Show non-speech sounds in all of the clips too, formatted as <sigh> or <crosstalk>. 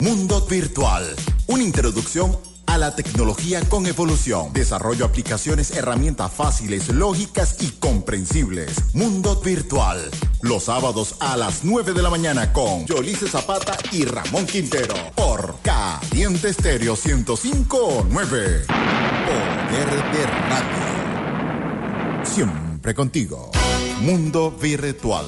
Mundo Virtual. Una introducción a la tecnología con evolución. Desarrollo aplicaciones, herramientas fáciles, lógicas y comprensibles. Mundo Virtual. Los sábados a las 9 de la mañana con Yolice Zapata y Ramón Quintero. Por Caliente Estéreo 1059. Poder de Radio. Siempre contigo. Mundo Virtual.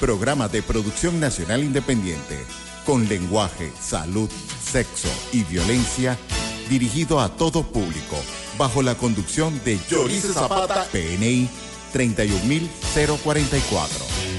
Programa de producción nacional independiente. Con lenguaje, salud, sexo y violencia dirigido a todo público, bajo la conducción de Yorice Zapata, PNI 31044.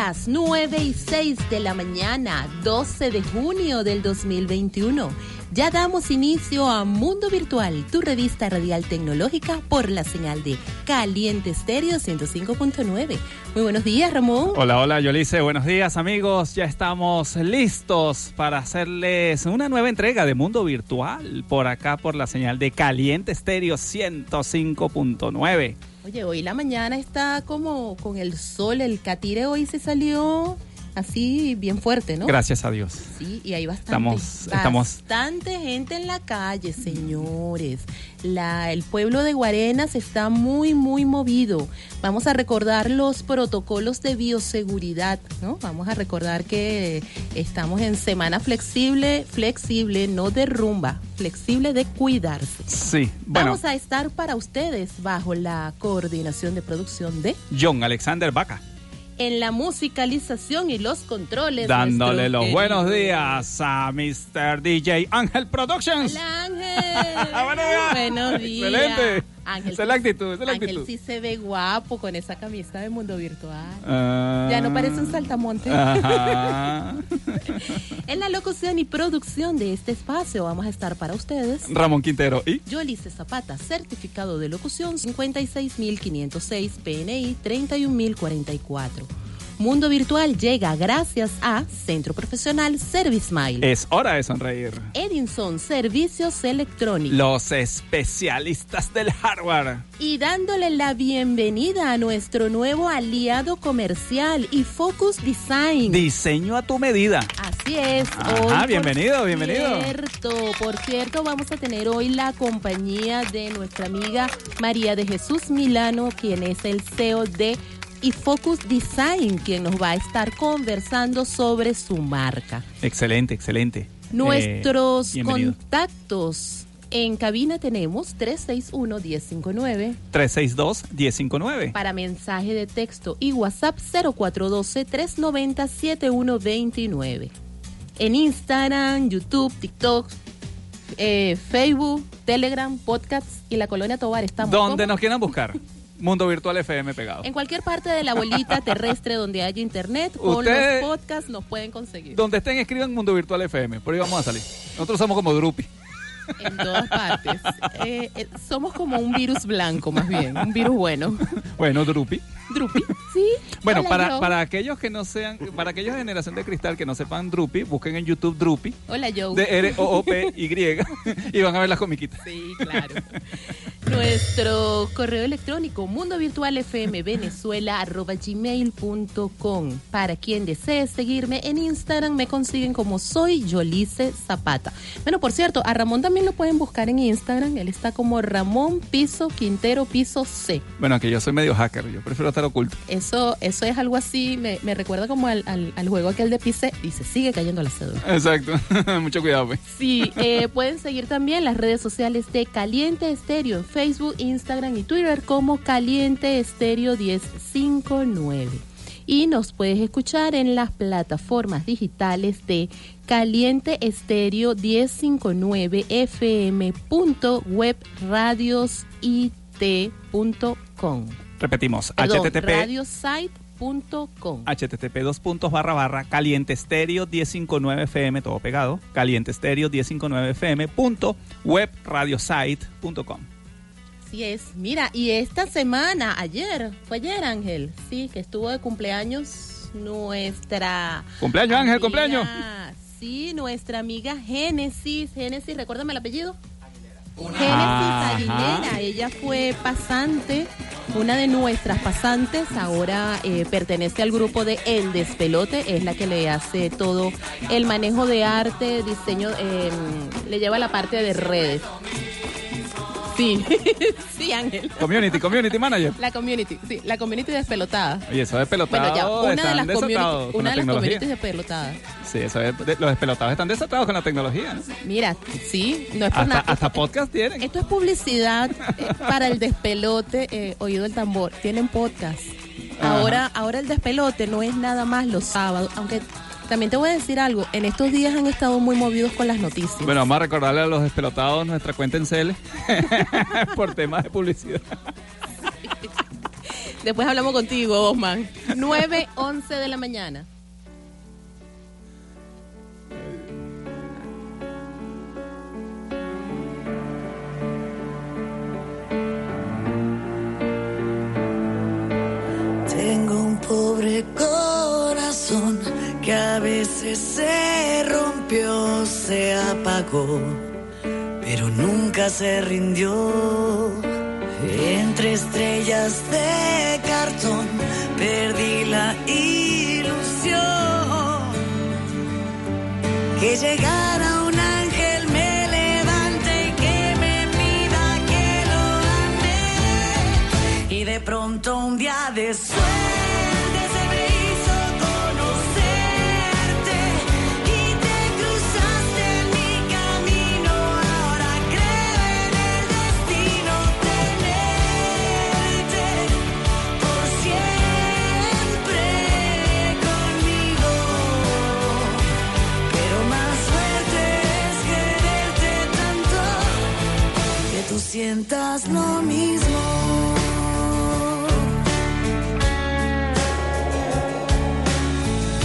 Días, 9 y 6 de la mañana, 12 de junio del 2021. Ya damos inicio a Mundo Virtual, tu revista radial tecnológica por la señal de Caliente Estéreo 105.9. Muy buenos días, Ramón. Hola, hola, Yolice. Buenos días, amigos. Ya estamos listos para hacerles una nueva entrega de Mundo Virtual por acá por la señal de Caliente Estéreo 105.9. Oye, hoy la mañana está como con el sol, el catire hoy se salió así bien fuerte, ¿no? Gracias a Dios. Sí, y hay bastante, Estamos- estamos- bastante gente en la calle, señores. La, el pueblo de Guarenas está muy, muy movido. Vamos a recordar los protocolos de bioseguridad, ¿no? Vamos a recordar que estamos en semana flexible, flexible, no de rumba, flexible de cuidarse. Sí, bueno, Vamos a estar para ustedes bajo la coordinación de producción de John Alexander Vaca, en la musicalización y los controles. dándole los buenos días a Mr. DJ Ángel Productions. Hola, Ángel. <laughs> Buenos días. Buenos días. Excelente. Ángel, Esa es la actitud, esa es la Ángel actitud. sí se ve guapo con esa camisa de mundo virtual. Ah. Ya no parece un saltamonte. Ajá. <laughs> En la locución y producción de este espacio vamos a estar para ustedes. Ramón Quintero y Yolice Zapata, certificado de locución 56506, PNI 31044. Mundo Virtual llega gracias a Centro Profesional ServiceMail. es hora de sonreír. Edinson Servicios Electrónicos. Los especialistas del hardware. y dándole la bienvenida a nuestro nuevo aliado comercial y Focus Design. Diseño a tu medida. Así es. Por bienvenido, bienvenido. Cierto, por cierto, vamos a tener hoy la compañía de nuestra amiga María de Jesús Milano, quien es el CEO de y Focus Design, quien nos va a estar conversando sobre su marca. Excelente, excelente. Nuestros Eh, bienvenido. contactos en cabina tenemos 361-1059. 362-1059. para mensaje de texto y WhatsApp 0412-390-7129. En Instagram, YouTube, TikTok, eh, Facebook, Telegram, Podcasts y la Colonia Tobar estamos. Donde ¿cómo? nos quieran buscar. Mundo Virtual FM pegado. En cualquier parte de la bolita <laughs> terrestre donde haya internet, con Usted- los podcasts nos pueden conseguir. Donde estén, escriban Mundo Virtual FM. Por ahí vamos a salir. Nosotros somos como Drupi. En todas partes. Eh, eh, somos como un virus blanco, más bien. Un virus bueno. Bueno, Drupi. Drupi, ¿sí? Bueno, Hola, para, Joe. para aquellos que no sean, para aquellos de generación de cristal que no sepan Drupi, busquen en YouTube Drupi, Hola, Joe. de R O O P Y <laughs> y van a ver las comiquitas. Sí, claro. Nuestro correo electrónico mundovirtualfmvenezuela.gmail.com Para quien desee seguirme en Instagram me consiguen como soy Yolice Zapata. Bueno, por cierto, a Ramón también lo pueden buscar en Instagram. Él está como Ramón Piso Quintero Piso C. Bueno, que yo soy medio hacker, yo prefiero estar oculto. Eso, eso es algo así, me, me recuerda como al, al- al juego aquel de Pice y se sigue cayendo la cédula. Exacto. <laughs> Mucho cuidado, pues. Sí, eh, pueden seguir también las redes sociales de Caliente Estéreo en Facebook, Instagram y Twitter como Caliente Estéreo 1059. Y nos puedes escuchar en las plataformas digitales de Caliente Estéreo 1059 fm.webradiosit.com. Repetimos, Perdón, http radiosite.com. http dos puntos barra barra caliente estéreo 1059 fm todo pegado caliente estéreo 1059 fm punto web radiosite.com Así es. Mira, y esta semana, ayer, fue ayer Ángel, sí, que estuvo de cumpleaños nuestra... Cumpleaños, Ángel, cumpleaños. Sí, nuestra amiga Génesis. Génesis, recuérdame el apellido. Génesis. Aguilera, ella fue pasante, una de nuestras pasantes, ahora eh, pertenece al grupo de El Despelote, es la que le hace todo el manejo de arte, diseño, eh, le lleva la parte de redes. Sí, <laughs> sí, Ángel. Community, community manager. La community, sí, la community despelotada. Oye, eso de pelotado Bueno, ya, una de las community, una la de las communities despelotadas. Sí, eso es, de- los despelotados están desatados con la tecnología, ¿no? Mira, sí, no es por Hasta, nada. hasta podcast tienen. Esto es publicidad eh, para el despelote, eh, oído el tambor. Tienen podcast. Ajá. Ahora, ahora el despelote no es nada más los sábados, aunque también te voy a decir algo. En estos días han estado muy movidos con las noticias. Bueno, vamos a recordarle a los despelotados nuestra cuenta en Cele <laughs> por temas de publicidad. <laughs> Después hablamos contigo, Osman. 9, 11 de la mañana. Tengo un pobre corazón que a veces se rompió, se apagó, pero nunca se rindió. Entre estrellas de cartón perdí la ilusión que llegara un ángel me levante y que me pida que lo ame y de pronto un día de suerte sientas lo mismo.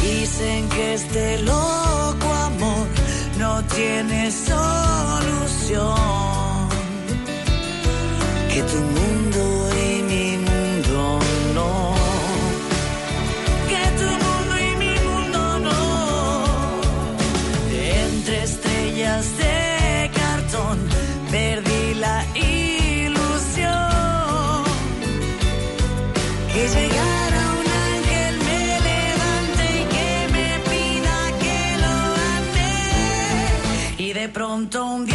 Dicen que este loco amor no tiene solución. Que tu mundo de pronto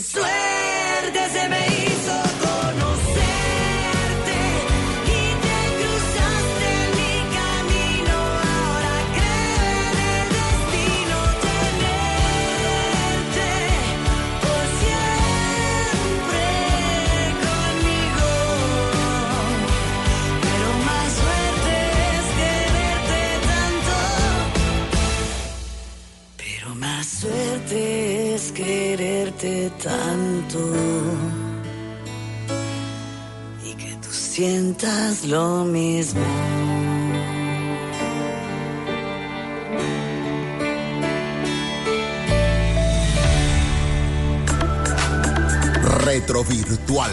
día de sientas lo mismo. Retrovirtual.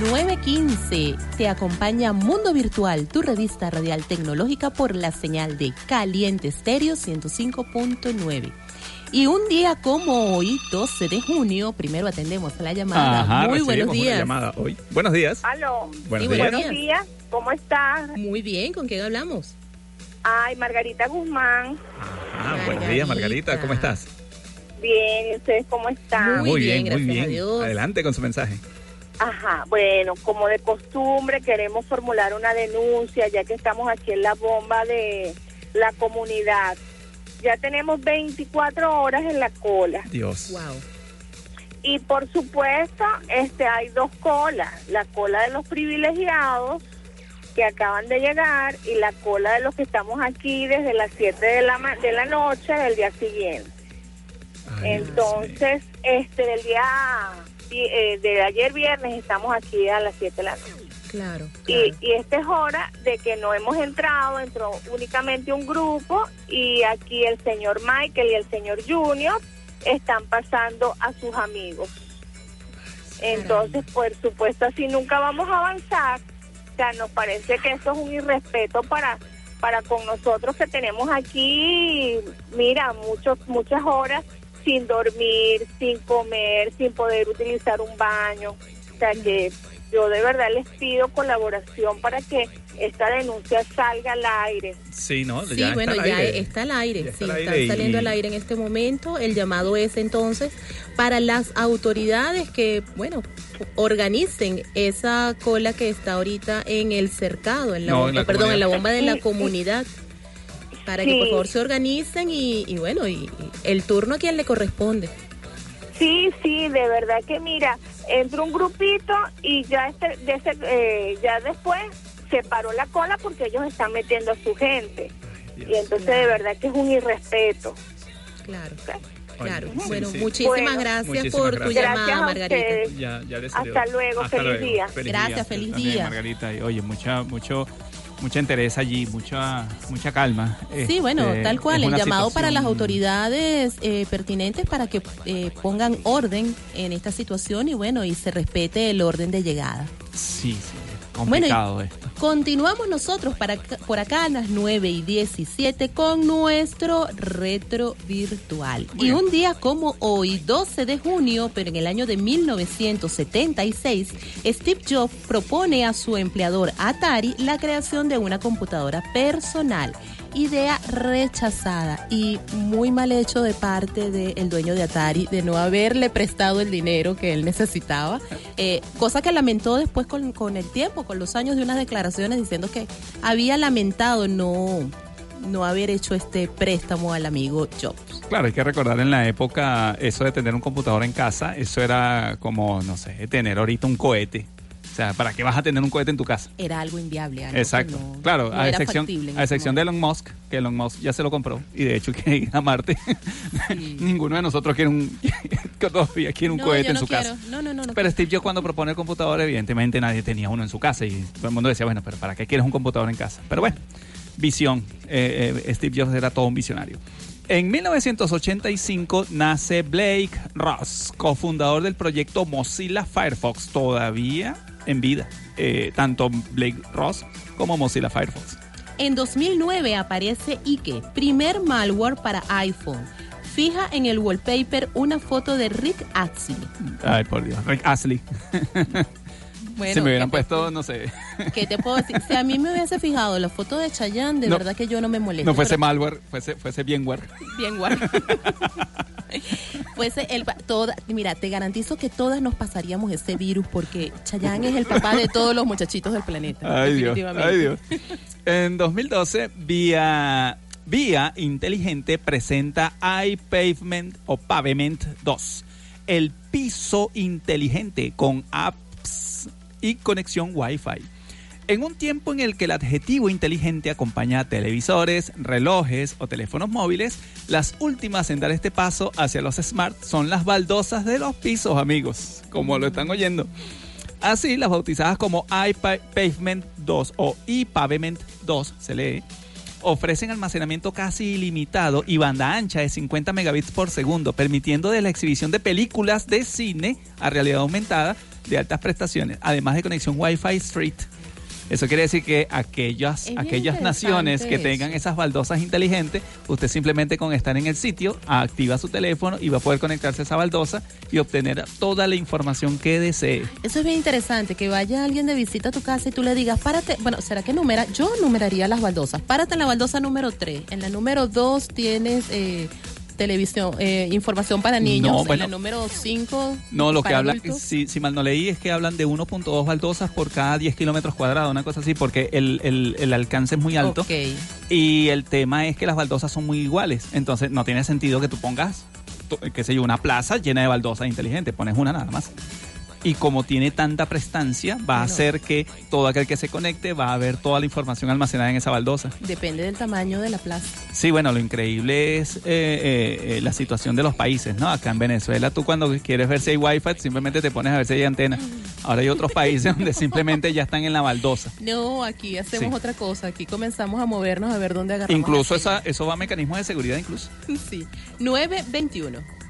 915 te acompaña Mundo Virtual, tu revista radial tecnológica por la señal de Caliente Estéreo 105.9. Y un día como hoy, 12 de junio, primero atendemos a la llamada. Ajá, Muy buenos una días. llamada hoy. Buenos días. Aló. Buenos Sí, días. buenos días. ¿Cómo estás? Muy bien, ¿con quién hablamos? Ay, Margarita Guzmán. Ah, buenos días, Margarita. ¿Cómo estás? Bien, ¿ustedes cómo están? Muy bien, muy gracias a bien. Dios. Adelante con su mensaje. Ajá, bueno, como de costumbre queremos formular una denuncia ya que estamos aquí en la bomba de la comunidad. Ya tenemos 24 horas en la cola. Dios. Wow. Y por supuesto, este hay dos colas, la cola de los privilegiados que acaban de llegar y la cola de los que estamos aquí desde las 7 de la, ma- de la noche del día siguiente. Entonces, este del día eh, de ayer viernes estamos aquí a las 7 de la noche. Claro. Y, y esta es hora de que no hemos entrado, entró únicamente un grupo y aquí el señor Michael y el señor Junior están pasando a sus amigos. Entonces, por supuesto, así nunca vamos a avanzar. O sea, nos parece que esto es un irrespeto para para con nosotros que tenemos aquí, mira, muchos muchas horas sin dormir, sin comer, sin poder utilizar un baño. O sea, que yo de verdad les pido colaboración para que esta denuncia salga al aire. Sí, ¿no? Sí, Ya está bueno, al ya aire. está al aire, Ya está sí, está y- saliendo al aire en este momento. El llamado es entonces para las autoridades que, bueno, organicen esa cola que está ahorita en el cercado, en la, No, bomba- en la perdón, en la bomba de la comunidad. Para que por favor se organicen y, y bueno, y, y el turno a quien le corresponde. Sí, sí, de verdad que mira, entra un grupito y ya este, de ese, eh, ya después se paró la cola porque ellos están metiendo a su gente. Y entonces de verdad que es un irrespeto. Claro, claro. sí, bueno, sí. muchísimas Bueno. gracias Muchísimas por tu llamada, Gracias a Margarita. ustedes. Ya, ya. Hasta luego, feliz día. Gracias, feliz también, día. Margarita. Y, oye, mucha, mucho, mucha interés allí, mucha, mucha calma. Sí, bueno, Este, tal cual, el llamado para las autoridades eh, pertinentes para que eh, pongan orden en esta situación y bueno, y se respete el orden de llegada. Sí, sí, Bueno, esto. Continuamos nosotros para por acá a las 9 y 17 con nuestro retro virtual. y un día como hoy, 12 de junio, pero en el año de 1976, Steve Jobs propone a su empleador Atari la creación de una computadora personal. Idea rechazada y muy mal hecho de parte del dueño de Atari de no haberle prestado el dinero que él necesitaba, eh, cosa que lamentó después con, con el tiempo, con los años de unas declaraciones diciendo que había lamentado no, no haber hecho este préstamo al amigo Jobs. Claro, hay que recordar en la época eso de tener un computador en casa, eso era como, no sé, tener ahorita un cohete. O sea, ¿para qué vas a tener un cohete en tu casa? Era algo inviable. algo Exacto. no- claro, no a excepción, factible a excepción de. Elon Musk, que Elon Musk ya se lo compró y de hecho <laughs> quiere ir a Marte. <laughs> Ninguno de nosotros quiere un <laughs> todavía quiere un cohete en su quiero. casa. No, no, no, no Pero Steve Jobs cuando propone el computador, evidentemente nadie tenía uno en su casa y todo el mundo decía, bueno, pero ¿para qué quieres un computador en casa? Pero bueno, visión. Eh, eh, Steve Jobs era todo un visionario. En 1985 nace Blake Ross, cofundador del proyecto Mozilla Firefox, todavía en vida. Eh, tanto Blake Ross como Mozilla Firefox. En 2009 aparece Ike, primer malware para iPhone. Fija en el wallpaper una foto de Rick Astley. Ay, por Dios. Rick Astley. <laughs> Bueno, si me hubieran ¿qué te- puesto, no sé. <laughs> ¿Qué te puedo decir? Si a mí me hubiese fijado la foto de Chayanne, de No. verdad que yo no me molesto. No fuese pero- malware, fuese, fuese bienware. Bien guarda. Fuese el toda, mira, te garantizo que todas nos pasaríamos ese virus porque Chayanne es el papá de todos los muchachitos del planeta. Ay Dios, ay Dios. En 2012, Vía, Vía Inteligente presenta iPavement o Pavement 2, el piso inteligente con apps y conexión Wi-Fi. En un tiempo en el que el adjetivo inteligente acompaña a televisores, relojes o teléfonos móviles, las últimas en dar este paso hacia los smart son las baldosas de los pisos, amigos, como lo están oyendo. Así, las bautizadas como iPavement 2 o iPavement 2, se lee, ofrecen almacenamiento casi ilimitado y banda ancha de 50 megabits por segundo, permitiendo de la exhibición de películas de cine a realidad aumentada de altas prestaciones, además de conexión Wi-Fi Street. Eso quiere decir que aquellas, aquellas naciones que tengan esas baldosas inteligentes, usted simplemente con estar en el sitio activa su teléfono y va a poder conectarse a esa baldosa y obtener toda la información que desee. Eso es bien interesante, que vaya alguien de visita a tu casa y tú le digas, párate, bueno, ¿será que numera? Yo numeraría las baldosas. Párate en la baldosa número 3. En la número 2 tienes eh, televisión, eh, información para niños, en la número 5. No, lo que habla, si, si, mal no leí, es que hablan de 1.2 baldosas por cada 10 kilómetros cuadrados, una cosa así, porque el, el, alcance es muy alto. Y el tema es que las baldosas son muy iguales, entonces no tiene sentido que tú pongas, qué sé yo, una plaza llena de baldosas inteligentes, pones una nada más y como tiene tanta prestancia, va a hacer que todo aquel que se conecte va a ver toda la información almacenada en esa baldosa. Depende del tamaño de la plaza. Sí, bueno, lo increíble es eh, eh, eh, la situación de los países, ¿no? Acá en Venezuela tú cuando quieres ver si hay wifi simplemente te pones a ver si hay antena. Ahora hay otros países <laughs> donde simplemente ya están en la baldosa. No, aquí hacemos otra cosa, aquí comenzamos a movernos a ver dónde agarrar. Incluso esa, eso va a mecanismos de seguridad incluso. <laughs> Sí, 921.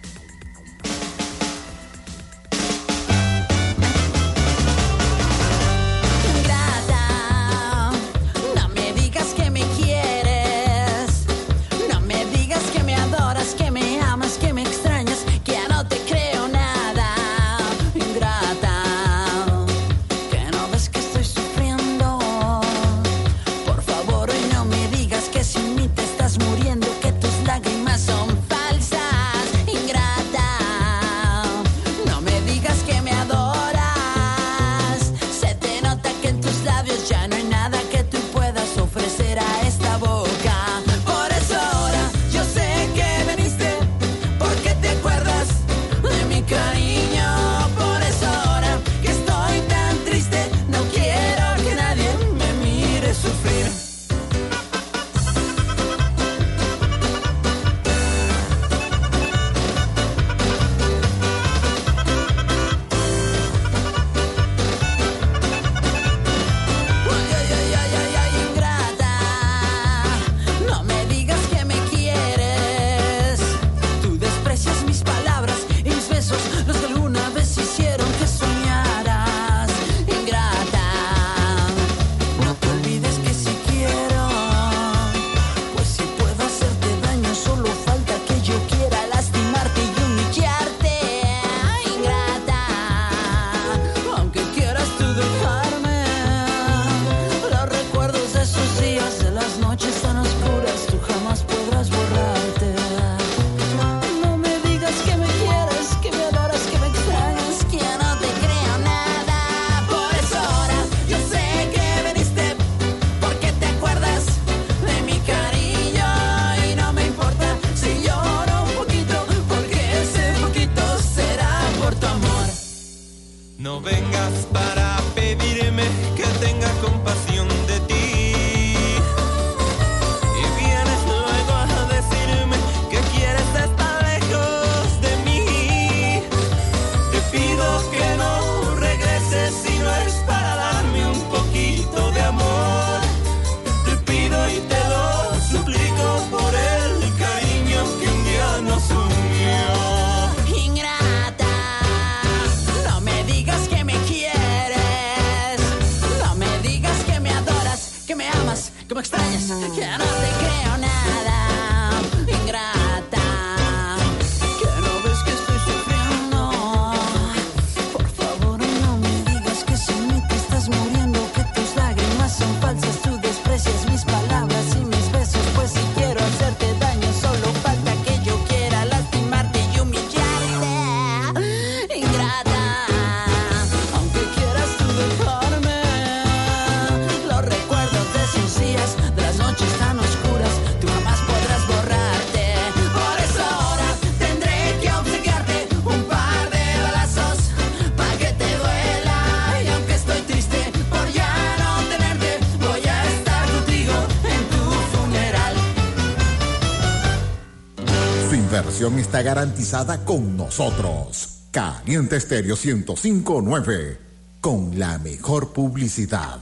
está garantizada con nosotros. Caliente Estéreo 1059, con la mejor publicidad.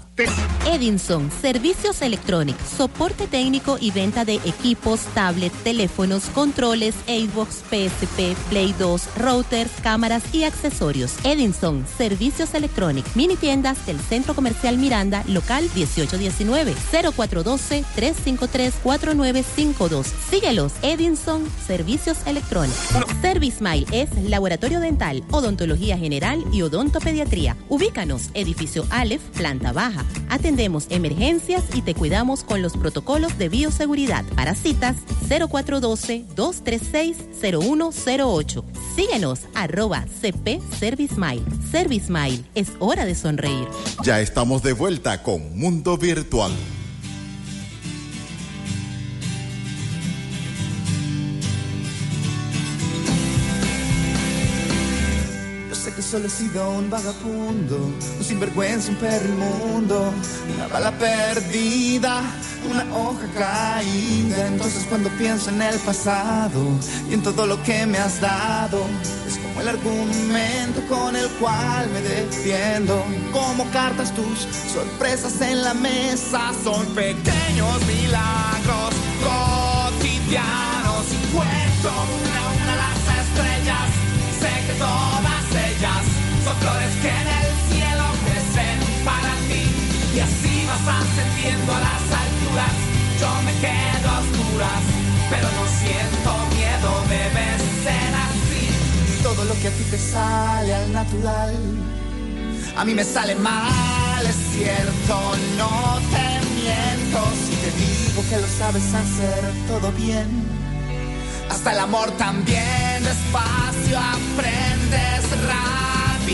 Edinson, servicios electrónicos, soporte técnico y venta de equipos, tablet, teléfonos, controles, Xbox, PSP, Play 2, routers, cámaras y accesorios. Edinson, servicios electrónicos, mini tiendas del Centro Comercial Miranda, local 1819, 0412-353-4952. Síguelos, Edinson, servicios electrónicos. ServiceMile es laboratorio dental, odontología general y odontopediatría. Ubícanos, edificio Aleph, planta baja. Atendemos emergencias y te cuidamos con los protocolos de bioseguridad. Para citas 0412-236-0108. Síguenos arroba CP Service Mile. Service Mile, es hora de sonreír. Ya estamos de vuelta con Mundo Virtual. Solo he sido un vagabundo, un sinvergüenza, un perro inmundo, una bala perdida, una hoja caída. Entonces cuando pienso en el pasado y en todo lo que me has dado, es como el argumento con el cual me defiendo. Como cartas tus sorpresas en la mesa son pequeños milagros cotidianos. Cuento una a una las estrellas, sé que flores que en el cielo crecen para ti. Y así vas ascendiendo a las alturas, yo me quedo a oscuras, pero no siento miedo, debe ser así. Todo lo que a ti te sale al natural, a mí me sale mal, es cierto, no te miento. Si te digo que lo sabes hacer todo bien, hasta el amor también. Despacio aprendes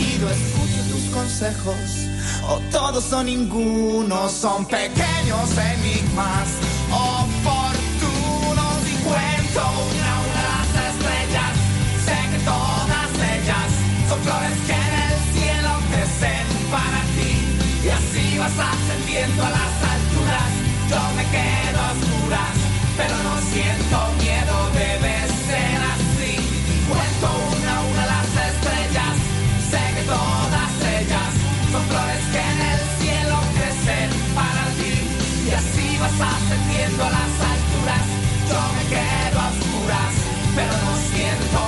escucho tus consejos. O todos o ninguno son pequeños enigmas oportunos y cuento una a una las estrellas. Sé que todas ellas son flores que en el cielo crecen para ti. Y así vas ascendiendo a las alturas. Yo me quedo a oscuras, pero no siento miedo, debe ser así. Cuento pero no siento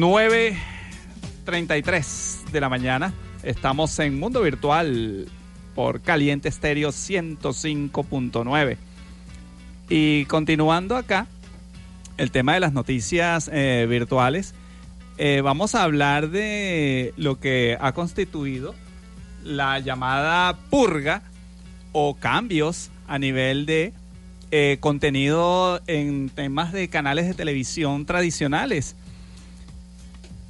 9.33 de la mañana. Estamos en Mundo Virtual por Caliente Estéreo 105.9. Y continuando acá, el tema de las noticias eh, virtuales, eh, vamos a hablar de lo que ha constituido la llamada purga o cambios a nivel de eh, contenido en temas de canales de televisión tradicionales.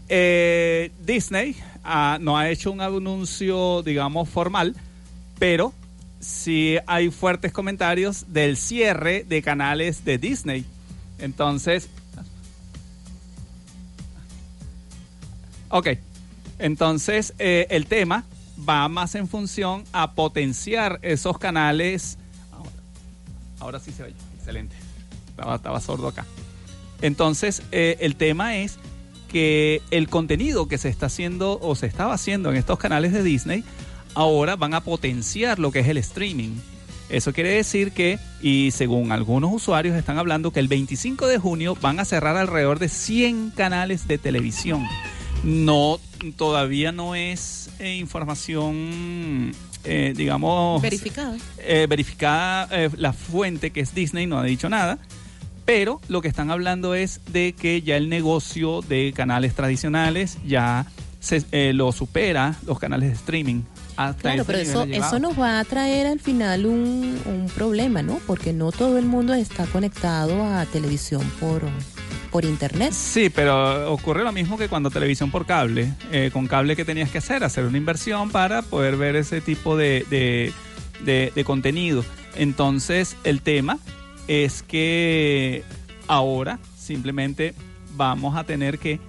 Eh, Disney ah, no ha hecho un anuncio, digamos, formal, pero sí hay fuertes comentarios del cierre de canales de Disney. Entonces, ok, entonces eh, el tema va más en función a potenciar esos canales. Ahora, sí se oye, excelente. Estaba, estaba sordo acá. Entonces, eh, el tema es que el contenido que se está haciendo o se estaba haciendo en estos canales de Disney ahora van a potenciar lo que es el streaming. Eso quiere decir que, y según algunos usuarios están hablando, que el 25 de junio van a cerrar alrededor de 100 canales de televisión. No, todavía no es eh, información, eh, digamos... Verificada. eh, verificada eh, la fuente que es Disney, no ha dicho nada. Pero lo que están hablando es de que ya el negocio de canales tradicionales ya se, eh, lo supera los canales de streaming. Hasta Claro, pero eso, eso nos va a traer al final un, un problema, ¿no? Porque no todo el mundo está conectado a televisión por, por internet. Sí, pero ocurre lo mismo que cuando televisión por cable. Eh, con cable que tenías que hacer, hacer una inversión para poder ver ese tipo de, de, de- de contenido. Entonces, el tema es que ahora simplemente vamos a tener que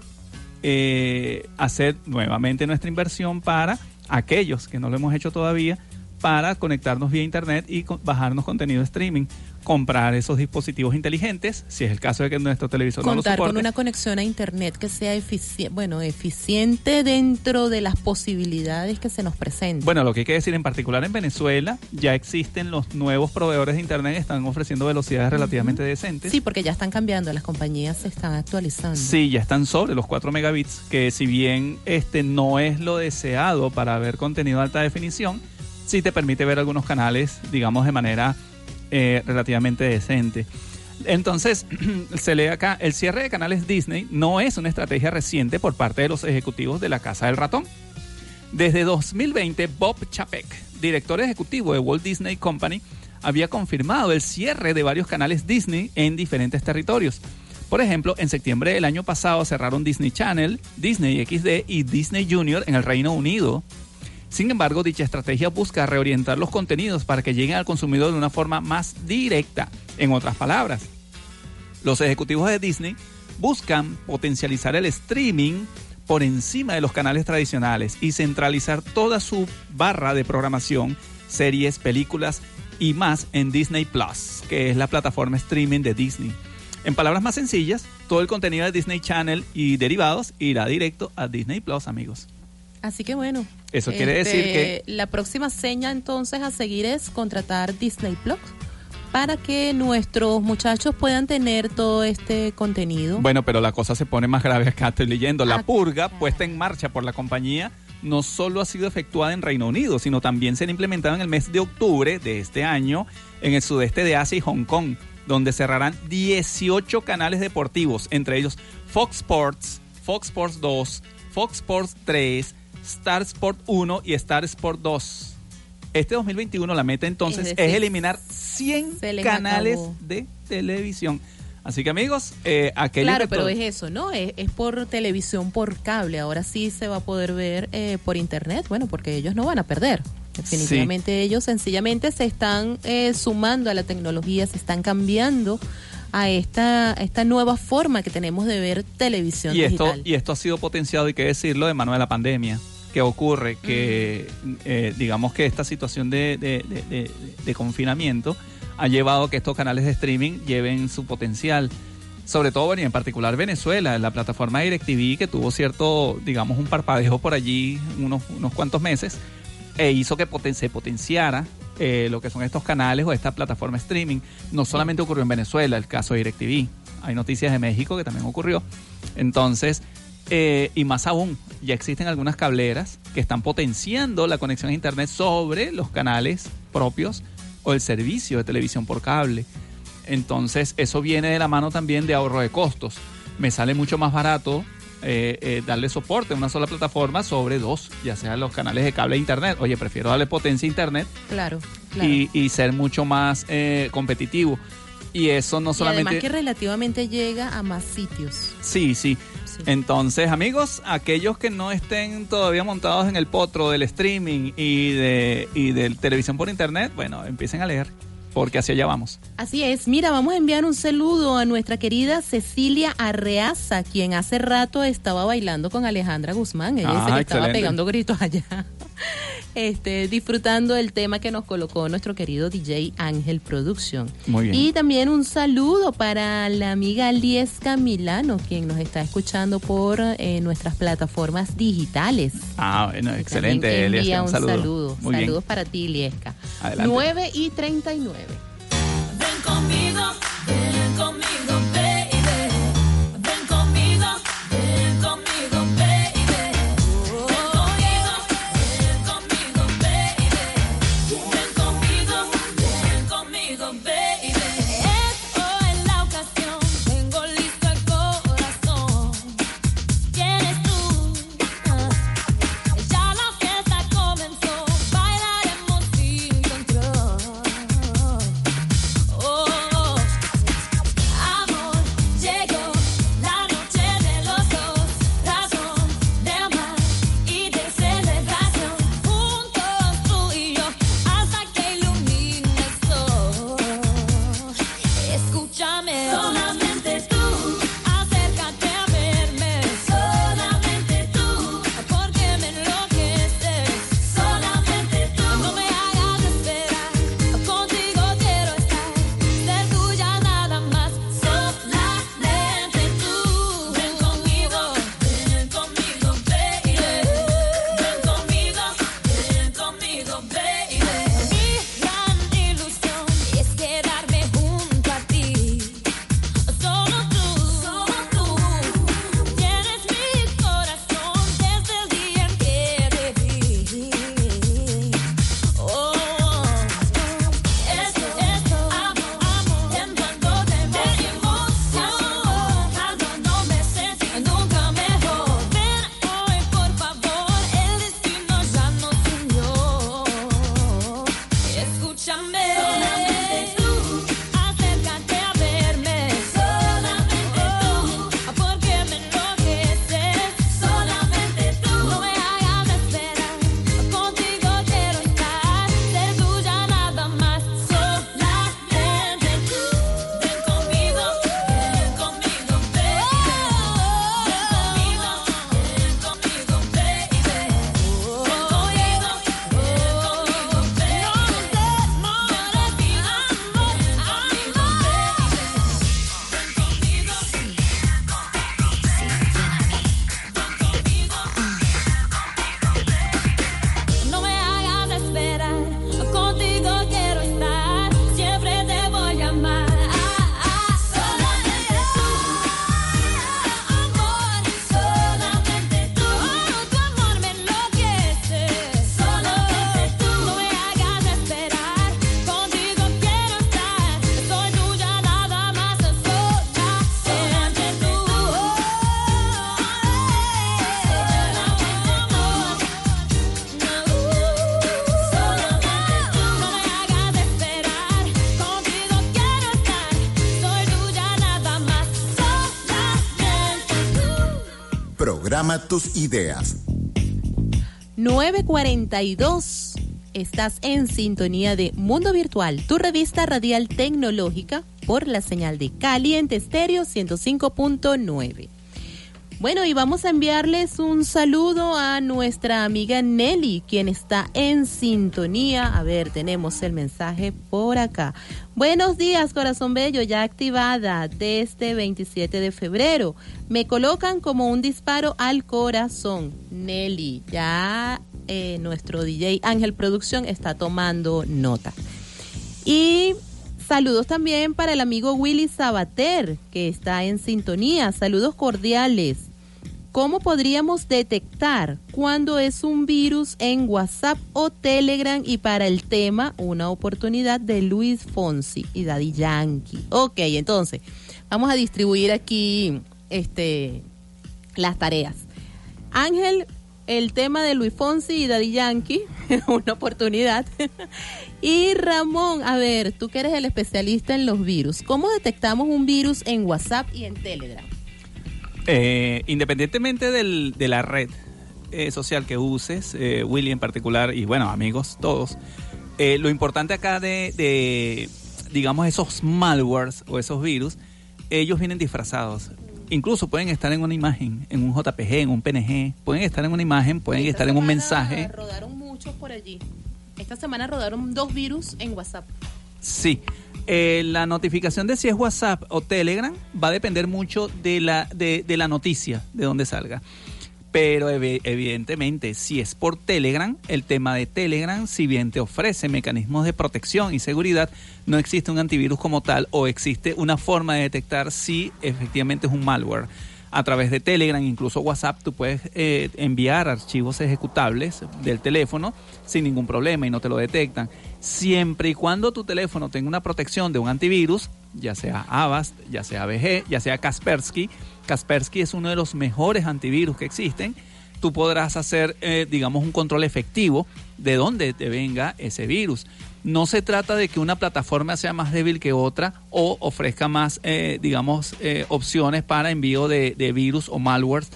eh, hacer nuevamente nuestra inversión para aquellos que no lo hemos hecho todavía, para conectarnos vía internet y bajarnos contenido streaming, comprar esos dispositivos inteligentes, si es el caso de que nuestro televisor no lo Contar soporte. con una conexión a internet que sea eficiente, bueno, eficiente dentro de las posibilidades que se nos presentan. Bueno, lo que hay que decir en particular en Venezuela, ya existen los nuevos proveedores de internet que están ofreciendo velocidades relativamente decentes. sí, porque ya están cambiando, las compañías se están actualizando. Sí, ya están sobre los 4 megabits, que si bien este no es lo deseado para ver contenido de alta definición, sí te permite ver algunos canales, digamos, de manera eh, relativamente decente. Entonces, <clears throat> se lee acá, el cierre de canales Disney no es una estrategia reciente por parte de los ejecutivos de la Casa del Ratón. Desde 2020, Bob Chapek, director ejecutivo de Walt Disney Company, había confirmado el cierre de varios canales Disney en diferentes territorios. Por ejemplo, en septiembre del año pasado cerraron Disney Channel, Disney XD y Disney Junior en el Reino Unido. Sin embargo, dicha estrategia busca reorientar los contenidos para que lleguen al consumidor de una forma más directa. En otras palabras, los ejecutivos de Disney buscan potencializar el streaming por encima de los canales tradicionales y centralizar toda su barra de programación, series, películas y más en Disney Plus, que es la plataforma streaming de Disney. En palabras más sencillas, todo el contenido de Disney Channel y derivados irá directo a Disney Plus, amigos. Así que bueno. Eso quiere este, decir que- La próxima seña entonces a seguir es contratar Disney Plus para que nuestros muchachos puedan tener todo este contenido. Bueno, pero la cosa se pone más grave acá, estoy leyendo. La Ah, purga claro. puesta en marcha por la compañía no solo ha sido efectuada en Reino Unido, sino también será implementada en el mes de octubre de este año en el sudeste de Asia y Hong Kong, donde cerrarán 18 canales deportivos, entre ellos Fox Sports, Fox Sports 2, Fox Sports 3, Star Sport 1 y Star Sport 2. Este 2021 la meta entonces Es eliminar 100 se les canales acabó. de televisión. Así que amigos, eh, aquellos Claro, pero es eso, ¿no? Es, es por televisión, por cable. Ahora sí se va a poder ver eh, por internet, bueno, porque ellos no van a perder. Definitivamente ellos sencillamente se están eh, sumando a la tecnología, se están cambiando a esta, a esta nueva forma que tenemos de ver televisión y esto y esto ha sido potenciado hay que decirlo de mano de la pandemia que ocurre que eh, digamos que esta situación de, de- de- de- de confinamiento ha llevado a que estos canales de streaming lleven su potencial sobre todo bueno, y en particular Venezuela la plataforma DirecTV que tuvo cierto digamos un parpadeo por allí unos unos cuantos meses e hizo que poten- se potenciara eh, lo que son estos canales o esta plataforma streaming. No solamente ocurrió en Venezuela, el caso de DirecTV. Hay noticias de México que también ocurrió. Entonces, eh, y más aún, ya existen algunas cableras que están potenciando la conexión a Internet sobre los canales propios o el servicio de televisión por cable. Entonces, eso viene de la mano también de ahorro de costos. Me sale mucho más barato eh, eh, darle soporte a una sola plataforma sobre dos, ya sean los canales de cable e internet. Oye, prefiero darle potencia a internet Claro, claro. y, y ser mucho más eh, competitivo. Y eso no Y solamente... además que relativamente llega a más sitios. Sí, sí. Sí. Entonces, amigos, aquellos que no estén todavía montados en el potro del streaming y de, y de televisión por internet, bueno, empiecen a leer, porque hacia allá vamos. Así es, mira, vamos a enviar un saludo a nuestra querida Cecilia Arreaza, quien hace rato estaba bailando con Alejandra Guzmán. Ella Ah, dice que estaba excelente. pegando gritos allá. Este, disfrutando del tema que nos colocó nuestro querido DJ Ángel Production. Muy bien. Y también un saludo para la amiga Liesca Milano, quien nos está escuchando por eh, nuestras plataformas digitales. Ah, bueno, excelente, envía Elias, un un saludo. saludo. Muy bien. Saludos para ti, Liesca. Adelante. 9 y 39. Ven conmigo, ven conmigo, Tus ideas. 942. Estás en sintonía de Mundo Virtual, tu revista radial tecnológica por la señal de Caliente Estéreo 105.9. Bueno, y vamos a enviarles un saludo a nuestra amiga Nelly, quien está en sintonía. A ver, tenemos el mensaje por acá. Buenos días, corazón bello, ya activada desde 27 de febrero. Me colocan como un disparo al corazón. Nelly, ya eh, nuestro DJ Ángel Producción está tomando nota. Y saludos también para el amigo Willy Sabater, que está en sintonía. Saludos cordiales. ¿Cómo podríamos detectar cuando es un virus en WhatsApp o Telegram? Y para el tema, una oportunidad de Luis Fonsi y Daddy Yankee. Ok, entonces, vamos a distribuir aquí este, las tareas. Ángel, el tema de Luis Fonsi y Daddy Yankee, <laughs> una oportunidad. y Ramón, a ver, tú que eres el especialista en los virus, ¿cómo detectamos un virus en WhatsApp y en Telegram? Eh, independientemente del- de la red eh, social que uses, eh, Willy en particular, y bueno, amigos todos, eh, lo importante acá de, de, digamos, esos malwares o esos virus, ellos vienen disfrazados. Incluso pueden estar en una imagen, en un JPG, en un PNG, pueden estar en una imagen, pueden Esta estar en un mensaje. Rodaron muchos por allí. Esta semana rodaron dos virus en WhatsApp. Sí. Eh, la notificación de si es WhatsApp o Telegram va a depender mucho de la, de, la noticia, de dónde salga. Pero evi- evidentemente, si es por Telegram, el tema de Telegram, si bien te ofrece mecanismos de protección y seguridad, no existe un antivirus como tal o existe una forma de detectar si efectivamente es un malware. A través de Telegram, incluso WhatsApp, tú puedes eh, enviar archivos ejecutables del teléfono sin ningún problema y no te lo detectan. Siempre y cuando tu teléfono tenga una protección de un antivirus, ya sea Avast, ya sea BG, ya sea Kaspersky. Kaspersky es uno de los mejores antivirus que existen. Tú podrás hacer, eh, digamos, un control efectivo de dónde te venga ese virus. No se trata de que una plataforma sea más débil que otra o ofrezca más, eh, digamos, eh, opciones para envío de, virus o malwares,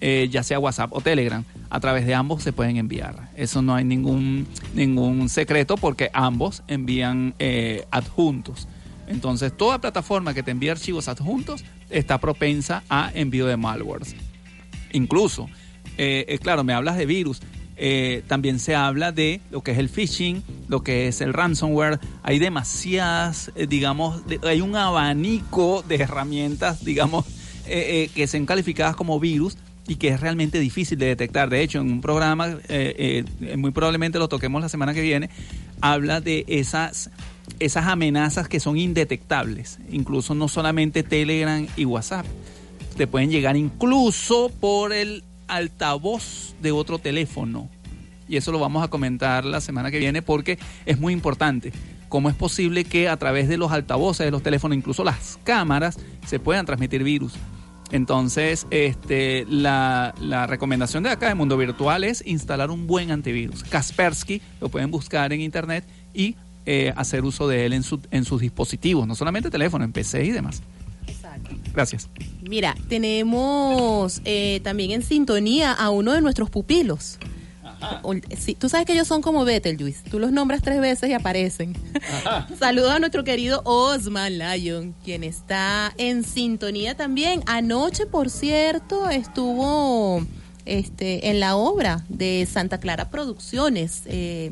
eh, ya sea WhatsApp o Telegram. A través de ambos se pueden enviar. Eso no hay ningún, ningún secreto porque ambos envían eh, adjuntos. Entonces, toda plataforma que te envíe archivos adjuntos está propensa a envío de malwares. Incluso, eh, claro, me hablas de virus. Eh, también se habla de lo que es el phishing, lo que es el ransomware. Hay demasiadas, eh, digamos, hay un abanico de herramientas, digamos, <laughs> eh, que son calificadas como virus y que es realmente difícil de detectar. De hecho, en un programa, muy probablemente lo toquemos la semana que viene, habla de esas, esas amenazas que son indetectables. Incluso no solamente Telegram y WhatsApp te pueden llegar incluso por el altavoz de otro teléfono. Y eso lo vamos a comentar la semana que viene porque es muy importante. ¿Cómo es posible que a través de los altavoces de los teléfonos, incluso las cámaras, se puedan transmitir virus? Entonces, este, la, recomendación de acá de Mundo Virtual es instalar un buen antivirus. Kaspersky, lo pueden buscar en internet y eh, hacer uso de él en, su- en sus dispositivos, no solamente teléfono, en PC y demás. Gracias. Mira, tenemos eh, también en sintonía a uno de nuestros pupilos. Sí, tú sabes que ellos son como Betelgeuse. Tú los nombras tres veces y aparecen. <laughs> Saludos a nuestro querido Osman Lyon, quien está en sintonía también. Anoche, por cierto, estuvo este, en la obra de Santa Clara Producciones, eh,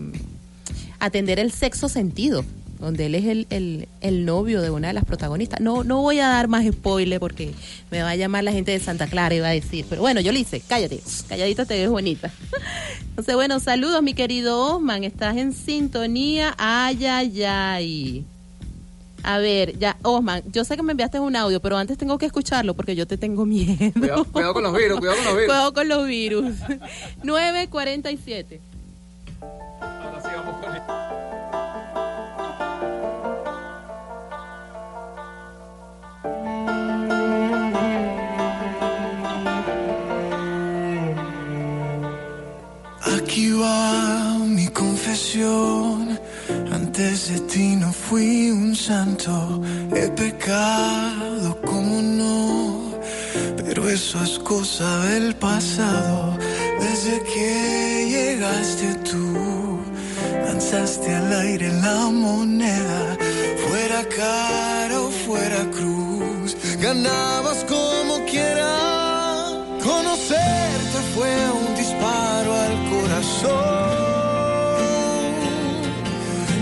Atender el Sexo Sentido, donde él es el, el- el novio de una de las protagonistas. No, no voy a dar más spoiler porque me va a llamar la gente de Santa Clara y va a decir, pero bueno, yo le hice, cállate, calladita te ves bonita. <laughs> Entonces, bueno, saludos mi querido Osman, estás en sintonía, ay, ay, ay. A ver, ya, Osman, yo sé que me enviaste un audio, pero antes tengo que escucharlo porque yo te tengo miedo. Cuidado, cuidado con los virus, cuidado con los virus. <laughs> Cuidado con los virus. <laughs> 947. Mi confesión. Antes de ti no fui un santo. He pecado, como no. Pero eso es cosa del pasado. Desde que llegaste tú, lanzaste al aire la moneda, fuera cara o fuera cruz, ganabas como quiera. Conocerte fue un disparo al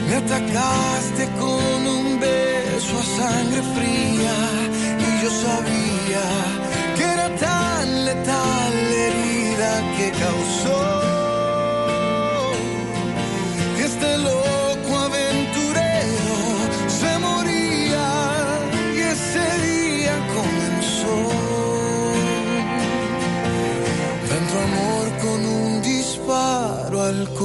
Me atacaste con un beso a sangre fría y yo sabía que era tan letal la herida que causó este loco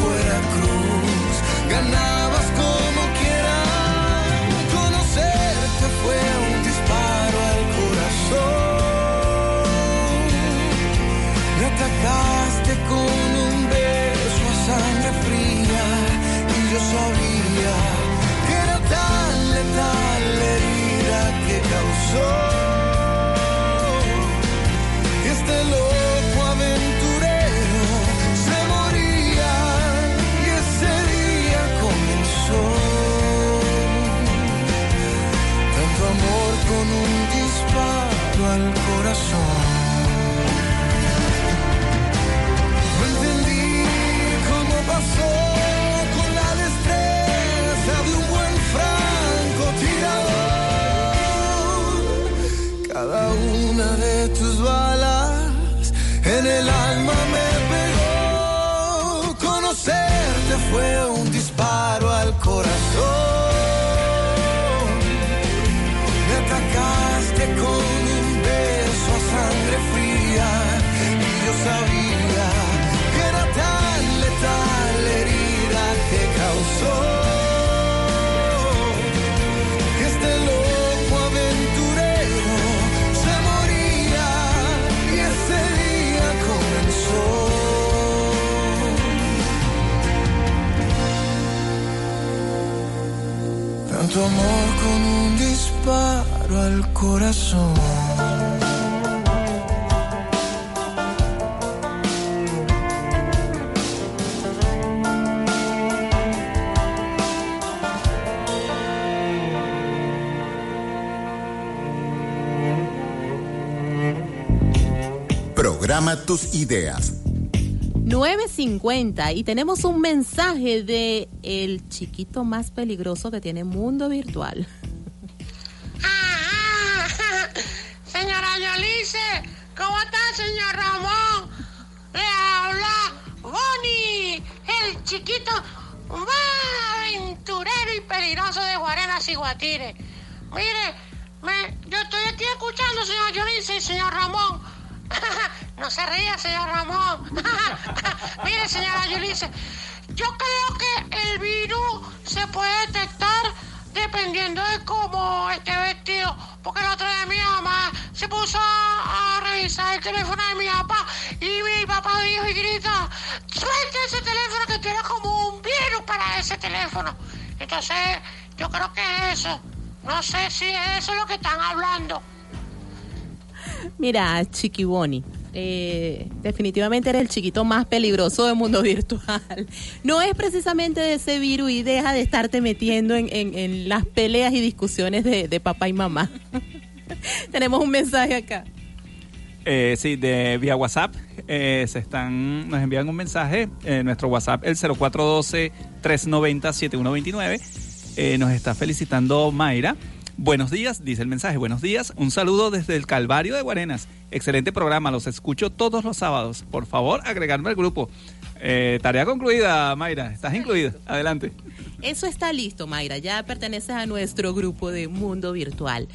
fuera cruz, ganabas como quieras, conocerte fue un disparo al corazón, me atacaste con un beso a sangre fría. Y yo sabía que era tan letal la herida que causó. Este loco Tus ideas. 9.50 y tenemos un mensaje de el chiquito más peligroso que tiene mundo virtual. Eso. No sé si es eso lo que están hablando. Mira, Chiqui Bonnie, eh, definitivamente eres el chiquito más peligroso del mundo <laughs> virtual. No es precisamente de ese virus y deja de estarte metiendo en, en- en las peleas y discusiones de, de papá y mamá. <laughs> Tenemos un mensaje acá. Eh, sí, de vía WhatsApp. eh, se están, nos envían un mensaje. eh, nuestro WhatsApp, el 0412-390-7129. Eh, nos está felicitando Mayra. Buenos días, dice el mensaje. Buenos días. Un saludo desde el Calvario de Guarenas. Excelente programa. Los escucho todos los sábados. Por favor, agregarme al grupo. Eh, tarea concluida, Mayra. Estás incluida. Adelante. Eso está listo, Mayra. Ya perteneces a nuestro grupo de Mundo Virtual.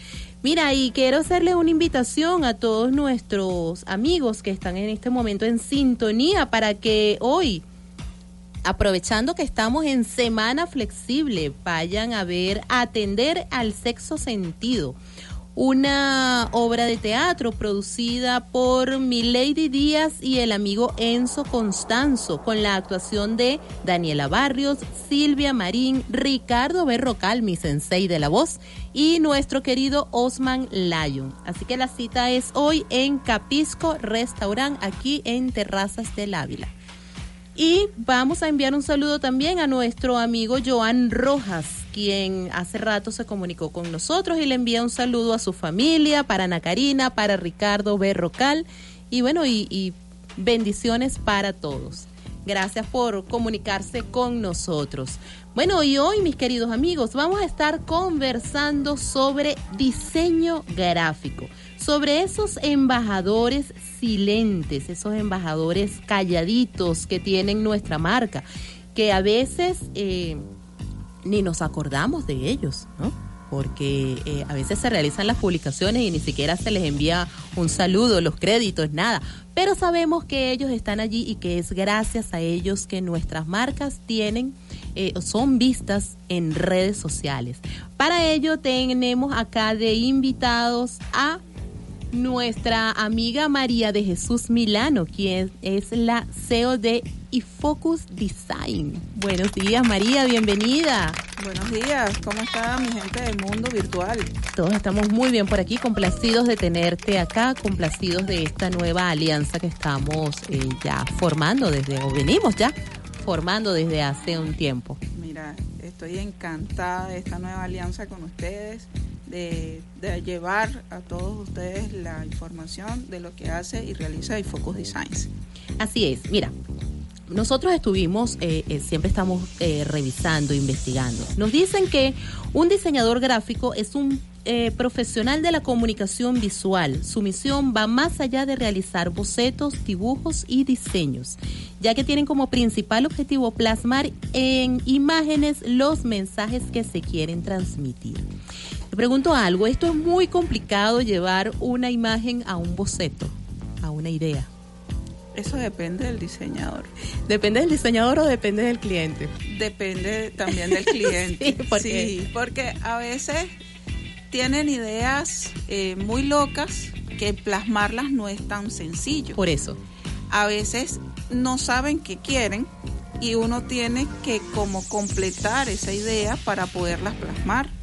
Mira, y quiero hacerle una invitación a todos nuestros amigos que están en este momento en sintonía para que hoy, aprovechando que estamos en semana flexible, vayan a ver Atender al Sexo Sentido una obra de teatro producida por Milady Díaz y el amigo Enzo Constanzo, con la actuación de Daniela Barrios, Silvia Marín, Ricardo Berrocal, mi sensei de la voz, y nuestro querido Osman Lyon. Así que la cita es hoy en Capisco Restaurant, aquí en Terrazas del Ávila. Y vamos a enviar un saludo también a nuestro amigo Joan Rojas, quien hace rato se comunicó con nosotros y le envía un saludo a su familia, para Ana Karina, para Ricardo Berrocal y bueno, y, y bendiciones para todos. Gracias por comunicarse con nosotros. Bueno, y hoy, mis queridos amigos, vamos a estar conversando sobre diseño gráfico, sobre esos embajadores silentes, esos embajadores calladitos que tienen nuestra marca, que a veces eh, ni nos acordamos de ellos, ¿no? Porque eh, a veces se realizan las publicaciones y ni siquiera se les envía un saludo, los créditos, nada. Pero sabemos que ellos están allí y que es gracias a ellos que nuestras marcas tienen eh, son vistas en redes sociales. Para ello tenemos acá de invitados a nuestra amiga María de Jesús Milano, quien es la CEO de iFocus Design. Buenos días María, bienvenida. Buenos días, ¿cómo está mi gente del mundo virtual? Todos estamos muy bien por aquí, complacidos de tenerte acá, complacidos de esta nueva alianza que estamos eh, ya formando desde, o venimos ya formando desde hace un tiempo. Mira, estoy encantada de esta nueva alianza con ustedes, de, llevar a todos ustedes la información de lo que hace y realiza iFocus Designs. Así es, mira, nosotros estuvimos, eh, eh, siempre estamos eh, revisando, investigando. Nos dicen que un diseñador gráfico es un profesional de la comunicación visual. Su misión va más allá de realizar bocetos, dibujos y diseños, ya que tienen como principal objetivo plasmar en imágenes los mensajes que se quieren transmitir. Pregunto algo, esto es muy complicado llevar una imagen a un boceto, a una idea. Eso depende del diseñador. ¿Depende del diseñador o depende del cliente? Depende también del <laughs> cliente. Sí, ¿por qué? Sí, porque a veces tienen ideas eh, muy locas que plasmarlas no es tan sencillo. Por eso. A veces no saben qué quieren y uno tiene que como completar esa idea para poderlas plasmar.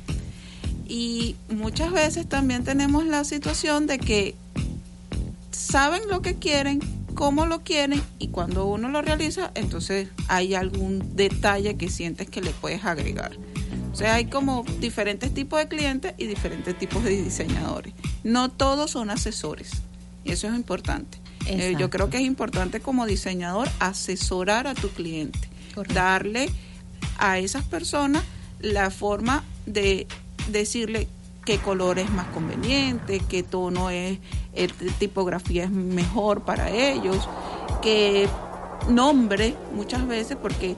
Y muchas veces también tenemos la situación de que saben lo que quieren, cómo lo quieren y cuando uno lo realiza, entonces hay algún detalle que sientes que le puedes agregar. O sea, hay como diferentes tipos de clientes y diferentes tipos de diseñadores. No todos son asesores y eso es importante. Eh, yo creo que es importante como diseñador asesorar a tu cliente, darle a esas personas la forma de decirle qué color es más conveniente, qué tono es, tipografía es mejor para ellos, qué nombre muchas veces, porque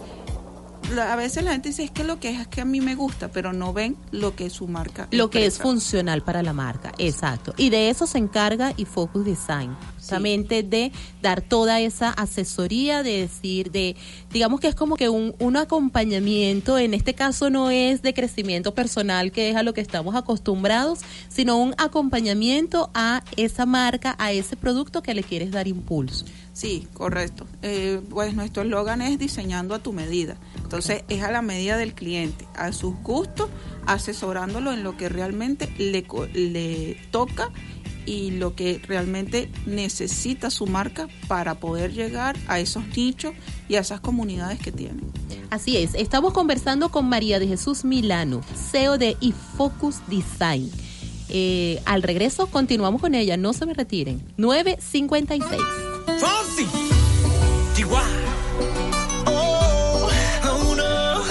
a veces la gente dice es que lo que es es que a mí me gusta, pero no ven lo que su marca Lo que es funcional para la marca, exacto. Y de eso se encarga y Focus Design, justamente de dar toda esa asesoría, de decir, de, digamos que es como que un, un acompañamiento, en este caso no es de crecimiento personal, que es a lo que estamos acostumbrados, sino un acompañamiento a esa marca, a ese producto que le quieres dar impulso. Sí, correcto. Eh, pues nuestro eslogan es diseñando a tu medida. Entonces es a la medida del cliente, a sus gustos, asesorándolo en lo que realmente le, le toca y lo que realmente necesita su marca para poder llegar a esos nichos y a esas comunidades que tiene. Así es, estamos conversando con María de Jesús Milano, CEO de iFocus Design. Eh, al regreso continuamos con ella, no se me retiren. 956. Fonsi, Chihuahua. Oh, oh no,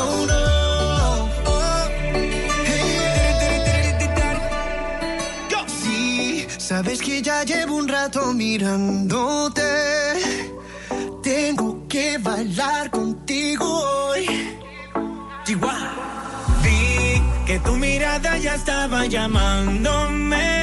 oh no. Oh, hey. Sí, sabes que ya llevo un rato mirándote. Tengo que bailar contigo hoy. Chihuahua. Vi que tu mirada ya estaba llamándome.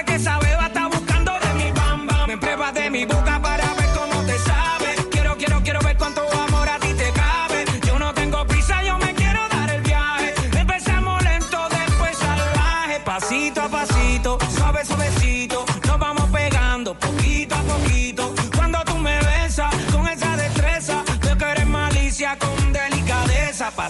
Sabe que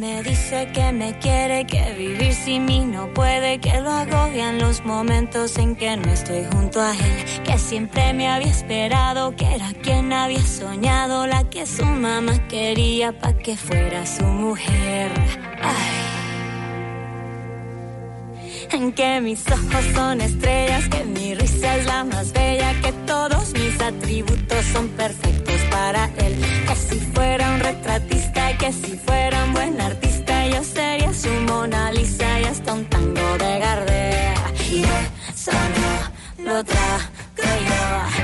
Me dice que me quiere, que vivir sin mí no puede, que lo agobian los momentos en que no estoy junto a él, que siempre me había esperado, que era quien había soñado, la que su mamá quería pa' que fuera su mujer. Ay. En que mis ojos son estrellas, que mi risa es la más bella, que todos mis atributos son perfectos para él. Que si fuera un retratista, que si fuera un buen artista, yo sería su Mona Lisa y hasta un tango de Gardea. Y eso no lo trago yo.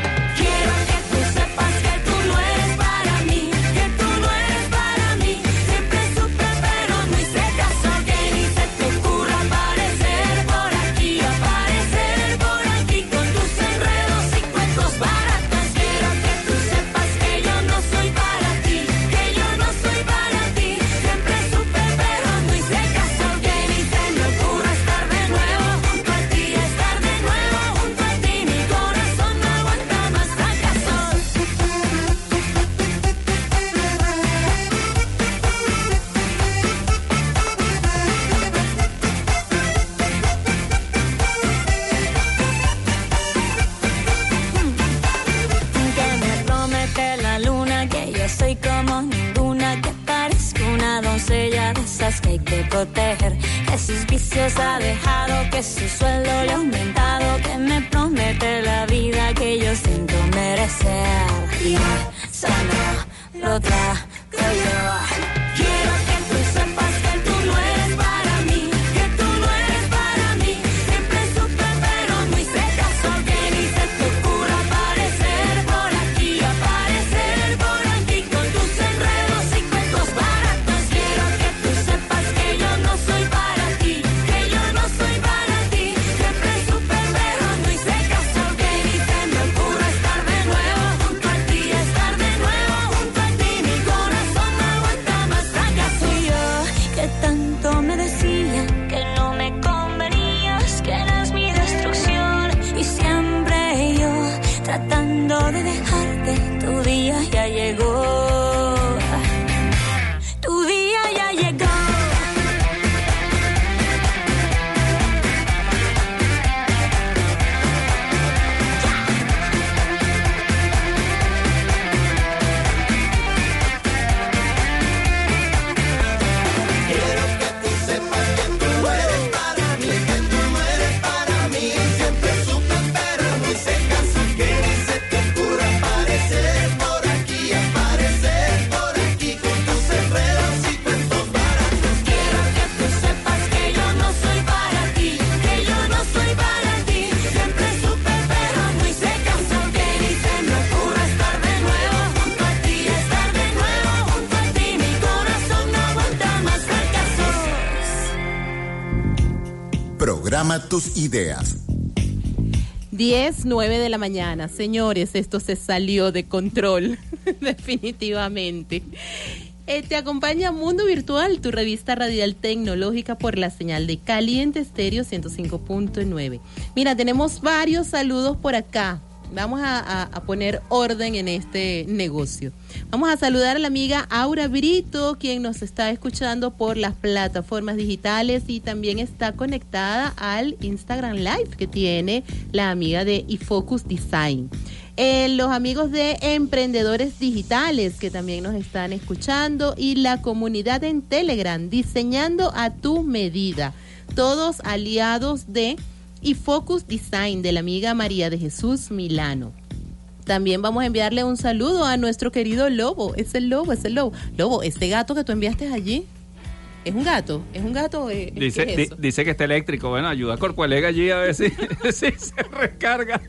Ha dejado, que su sueldo le ha aumentado, que me promete la vida que yo siento merecer. Y eso no lo trago ideas. 10, 9 de la mañana. Señores, esto se salió de control, <laughs> definitivamente. Eh, te acompaña Mundo Virtual, tu revista radial tecnológica por la señal de Caliente Estéreo 105.9. Mira, tenemos varios saludos por acá. Vamos a poner orden en este negocio. Vamos a saludar a la amiga Aura Brito, quien nos está escuchando por las plataformas digitales y también está conectada al Instagram Live que tiene la amiga de eFocus Design. Eh, los amigos de Emprendedores Digitales que también nos están escuchando y la comunidad en Telegram, diseñando a tu medida. Todos aliados de y Focus Design de la amiga María de Jesús Milano. También vamos a enviarle un saludo a nuestro querido Lobo. Es el Lobo, es el Lobo. Lobo, este gato que tú enviaste allí, ¿es un gato? ¿Es un gato? ¿qué Dice, es di- dice que está eléctrico. Bueno, ayuda a Corpoelega allí a ver si, <laughs> si se recarga.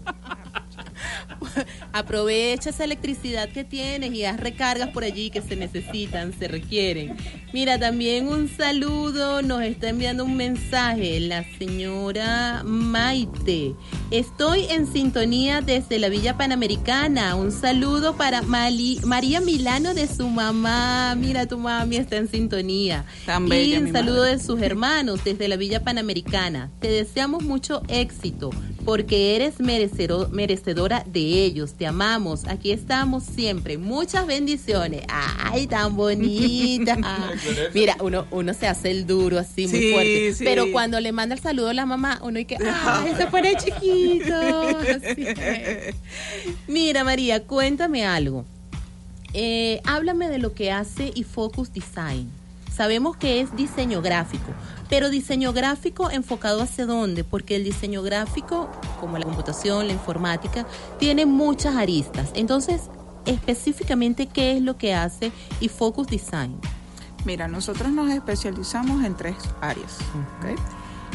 <laughs> Aprovecha esa electricidad que tienes y haz recargas por allí que se necesitan, se requieren. Mira, también un saludo, nos está enviando un mensaje la señora Maite. Estoy en sintonía desde la Villa Panamericana. Un saludo para Mali- María Milano de su mamá. Mira, tu mami está en sintonía. Tan y bella, un mi saludo madre. de sus hermanos desde la Villa Panamericana. Te deseamos mucho éxito porque eres merecero- merecedora de ellos. Te amamos. Aquí estamos siempre. Muchas bendiciones. Ay, tan bonita. <laughs> Mira, uno, uno se hace el duro así muy Sí, fuerte. sí. Pero cuando le manda el saludo a la mamá, uno y que, <laughs> ay, se pone chiquito. <laughs> Así es. Mira, María, cuéntame algo. Eh, háblame de lo que hace eFocus Design. Sabemos que es diseño gráfico, pero diseño gráfico enfocado hacia dónde? Porque el diseño gráfico, como la computación, la informática, tiene muchas aristas. Entonces, específicamente, ¿qué es lo que hace eFocus Design? Mira, nosotros nos especializamos en tres áreas. ¿ok?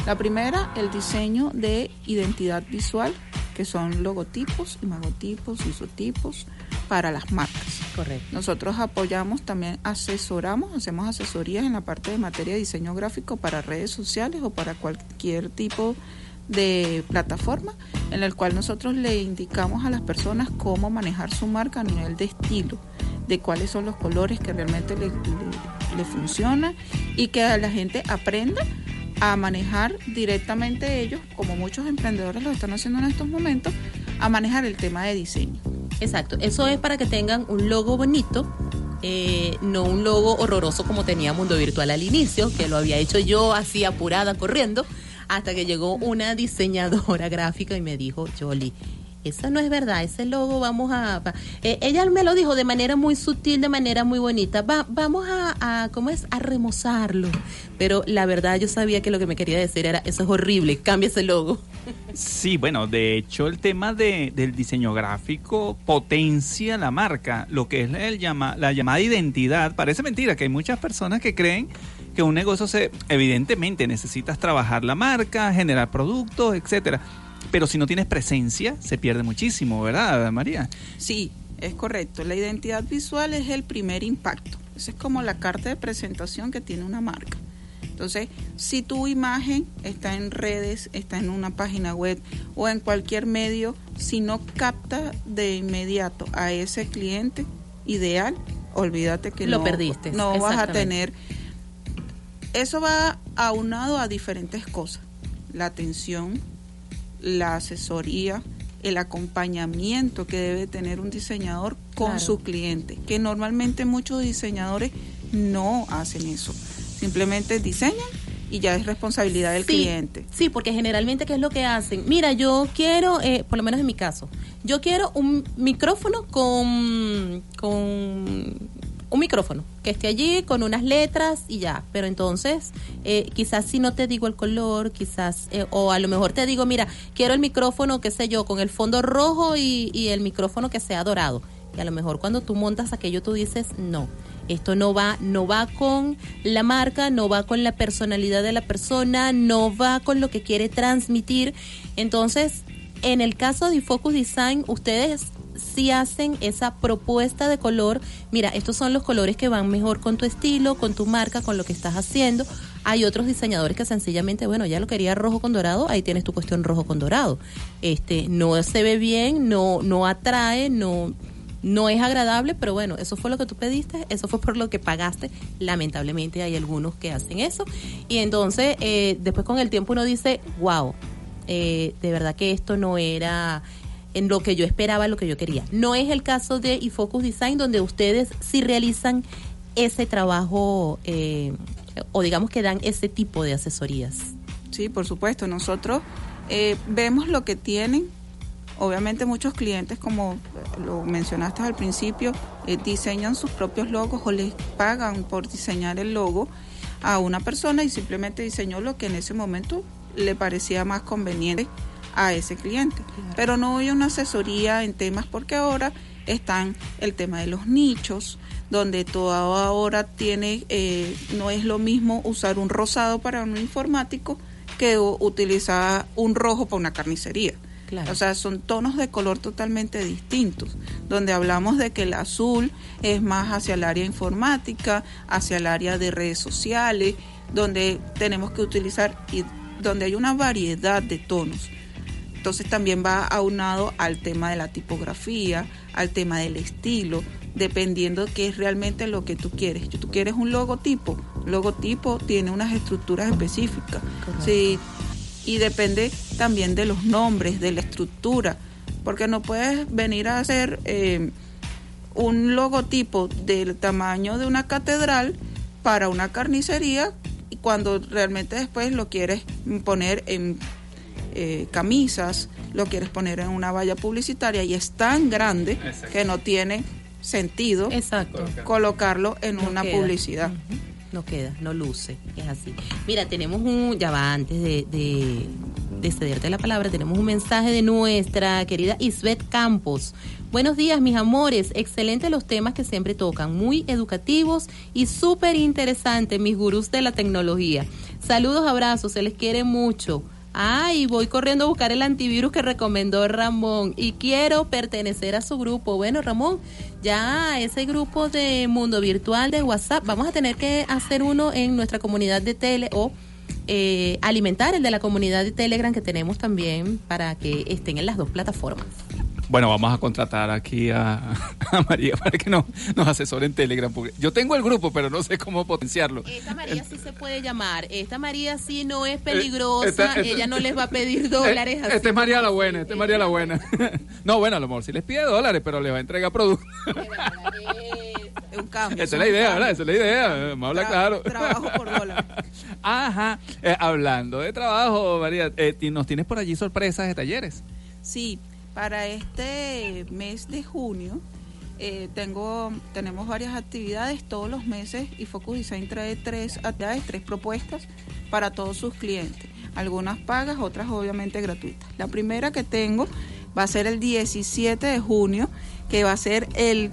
La primera, el diseño de identidad visual, que son logotipos, imagotipos, isotipos para las marcas. Correcto. Nosotros apoyamos también, asesoramos, hacemos asesorías en la parte de materia de diseño gráfico para redes sociales o para cualquier tipo de plataforma en el cual nosotros le indicamos a las personas cómo manejar su marca a nivel de estilo, de cuáles son los colores que realmente le, le, le funcionan y que la gente aprenda a manejar directamente ellos, como muchos emprendedores lo están haciendo en estos momentos, a manejar el tema de diseño. Exacto, eso es para que tengan un logo bonito, eh, no un logo horroroso como tenía Mundo Virtual al inicio, que lo había hecho yo así apurada, corriendo, hasta que llegó una diseñadora <laughs> gráfica y me dijo, Jolly, Eso no es verdad, ese logo vamos a... eh, ella me lo dijo de manera muy sutil, de manera muy bonita. Va, vamos a, a, ¿cómo es? A remozarlo. Pero la verdad yo sabía que lo que me quería decir era, eso es horrible, cambia ese logo. Sí, bueno, de hecho el tema de- del diseño gráfico potencia la marca, lo que es llama, la llamada identidad. Parece mentira que hay muchas personas que creen que un negocio se, evidentemente necesitas trabajar la marca, generar productos, etcétera. Pero si no tienes presencia, se pierde muchísimo, ¿verdad, María? Sí, es correcto. La identidad visual es el primer impacto. Esa es como la carta de presentación que tiene una marca. Entonces, si tu imagen está en redes, está en una página web o en cualquier medio, si no capta de inmediato a ese cliente ideal, olvídate que Lo no, perdiste, no vas a tener. Eso va aunado a diferentes cosas. La atención, la asesoría, el acompañamiento que debe tener un diseñador con Claro. su cliente, que normalmente muchos diseñadores no hacen eso. Simplemente diseñan y ya es responsabilidad del Sí, cliente. Sí, porque generalmente, ¿qué es lo que hacen? Mira, yo quiero, eh, por lo menos en mi caso, yo quiero un micrófono con, con un micrófono que esté allí con unas letras y ya. Pero entonces, eh, quizás si no te digo el color, quizás, eh, o a lo mejor te digo, mira, quiero el micrófono, qué sé yo, con el fondo rojo y, y el micrófono que sea dorado. Y a lo mejor cuando tú montas aquello tú dices, no, esto no va, no va con la marca, no va con la personalidad de la persona, no va con lo que quiere transmitir. Entonces, en el caso de Focus Design, ustedes sí hacen esa propuesta de color. Mira, estos son los colores que van mejor con tu estilo, con tu marca, con lo que estás haciendo. Hay otros diseñadores que sencillamente, bueno, ya lo quería rojo con dorado, ahí tienes tu cuestión rojo con dorado. Este, no se ve bien, no, no atrae, no, no es agradable, pero bueno, eso fue lo que tú pediste, eso fue por lo que pagaste. Lamentablemente hay algunos que hacen eso. Y entonces, eh, después con el tiempo uno dice, wow, eh, de verdad que esto no era en lo que yo esperaba, lo que yo quería. No es el caso de iFocus Design, donde ustedes sí realizan ese trabajo eh, o digamos que dan ese tipo de asesorías. Sí, por supuesto. Nosotros eh, vemos lo que tienen. Obviamente muchos clientes, como lo mencionaste al principio, eh, diseñan sus propios logos o les pagan por diseñar el logo a una persona y simplemente diseñó lo que en ese momento le parecía más conveniente a ese cliente. Pero no hay una asesoría en temas porque ahora están el tema de los nichos, donde todo ahora tiene, eh, no es lo mismo usar un rosado para un informático que utilizar un rojo para una carnicería. Claro. O sea, son tonos de color totalmente distintos, donde hablamos de que el azul es más hacia el área informática, hacia el área de redes sociales, donde tenemos que utilizar y donde hay una variedad de tonos. Entonces también va aunado al tema de la tipografía, al tema del estilo, dependiendo qué es realmente lo que tú quieres. Tú quieres un logotipo, logotipo tiene unas estructuras específicas. Sí, y depende también de los nombres, de la estructura, porque no puedes venir a hacer eh, un logotipo del tamaño de una catedral para una carnicería y cuando realmente después lo quieres poner en eh, camisas, lo quieres poner en una valla publicitaria y es tan grande Exacto. que no tiene sentido Exacto. colocarlo en No una queda. publicidad. No queda, no luce, es así. Mira, tenemos un, ya va, antes de, de, de cederte la palabra, tenemos un mensaje de nuestra querida Isbeth Campos. Buenos días, mis amores. Excelentes los temas que siempre tocan, muy educativos y súper interesantes, mis gurús de la tecnología. Saludos, abrazos, se les quiere mucho. Ay, voy corriendo a buscar el antivirus que recomendó Ramón y quiero pertenecer a su grupo. Bueno, Ramón, ya ese grupo de mundo virtual de WhatsApp, vamos a tener que hacer uno en nuestra comunidad de tele o eh, alimentar el de la comunidad de Telegram que tenemos también para que estén en las dos plataformas. Bueno, vamos a contratar aquí a, a María para que nos, nos asesore en Telegram. Porque yo tengo el grupo, pero no sé cómo potenciarlo. Esta María sí se puede llamar. Esta María sí no es peligrosa. esta- esta- Ella no les va a pedir dólares. Eh, así. Es María la Buena, este es María la Buena. <laughs> No, bueno, a lo mejor sí les pide dólares, pero les va a entregar productos. Es un cambio. Esa es la idea, ¿verdad? Esa es la idea. Vamos a hablar Tra- claro. Trabajo por dólar. <laughs> Ajá. Eh, hablando de trabajo, María, eh, nos tienes por allí sorpresas de talleres. Sí, Para este mes de junio eh, tengo, tenemos varias actividades todos los meses y Focus Design trae tres actividades, tres propuestas para todos sus clientes. Algunas pagas, otras obviamente gratuitas. La primera que tengo va a ser el 17 de junio, que va a ser el,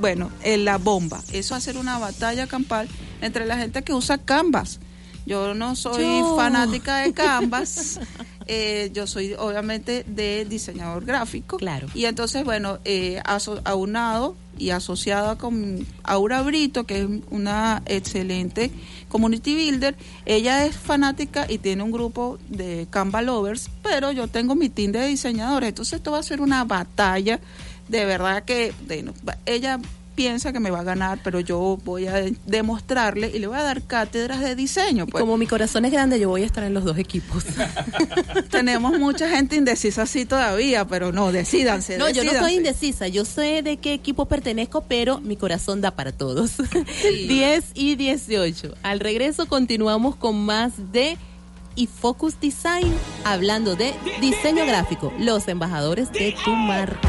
bueno, el- la bomba. Eso va a ser una batalla campal entre la gente que usa Canvas. Yo no soy Yo. fanática de Canvas. <laughs> eh, yo soy obviamente de diseñador gráfico. Claro. Y entonces, bueno, eh, aso- aunado y asociada con Aura Brito, que es una excelente community builder, ella es fanática y tiene un grupo de Canva Lovers, pero yo tengo mi team de diseñadores. Entonces, esto va a ser una batalla. De verdad que bueno, ella piensa que me va a ganar, pero yo voy a de- demostrarle y le voy a dar cátedras de diseño. Pues. como mi corazón es grande, yo voy a estar en los dos equipos. <laughs> Tenemos mucha gente indecisa así todavía, pero no, decídanse. No, yo no soy indecisa, yo sé de qué equipo pertenezco, pero mi corazón da para todos. 10 <laughs> y 18. Al regreso continuamos con más de y Focus Design, hablando de diseño gráfico, los embajadores de tu marca.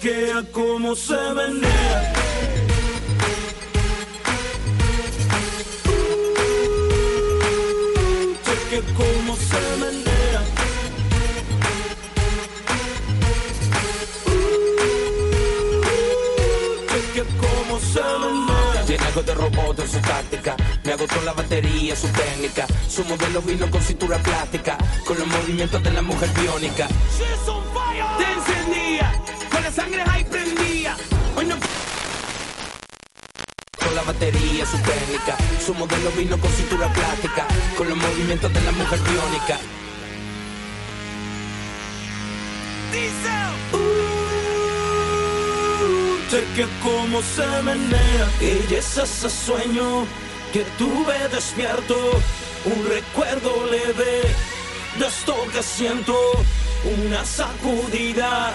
Chequea cómo se menea. Chequea cómo se menea. Chequea cómo se. Tiene algo de robot en su táctica. Me agotó la batería, su técnica. Su modelo vino con cintura plástica. Con los movimientos de la mujer biónica. She's on fire. Te encendía, la sangre ahí prendía. Hoy no Con la batería, su técnica. Su modelo vino con cintura plástica. Con los movimientos de la mujer biónica. Cheque cómo se menea. Ella es ese sueño que tuve despierto. Un recuerdo leve de esto que siento. Una sacudida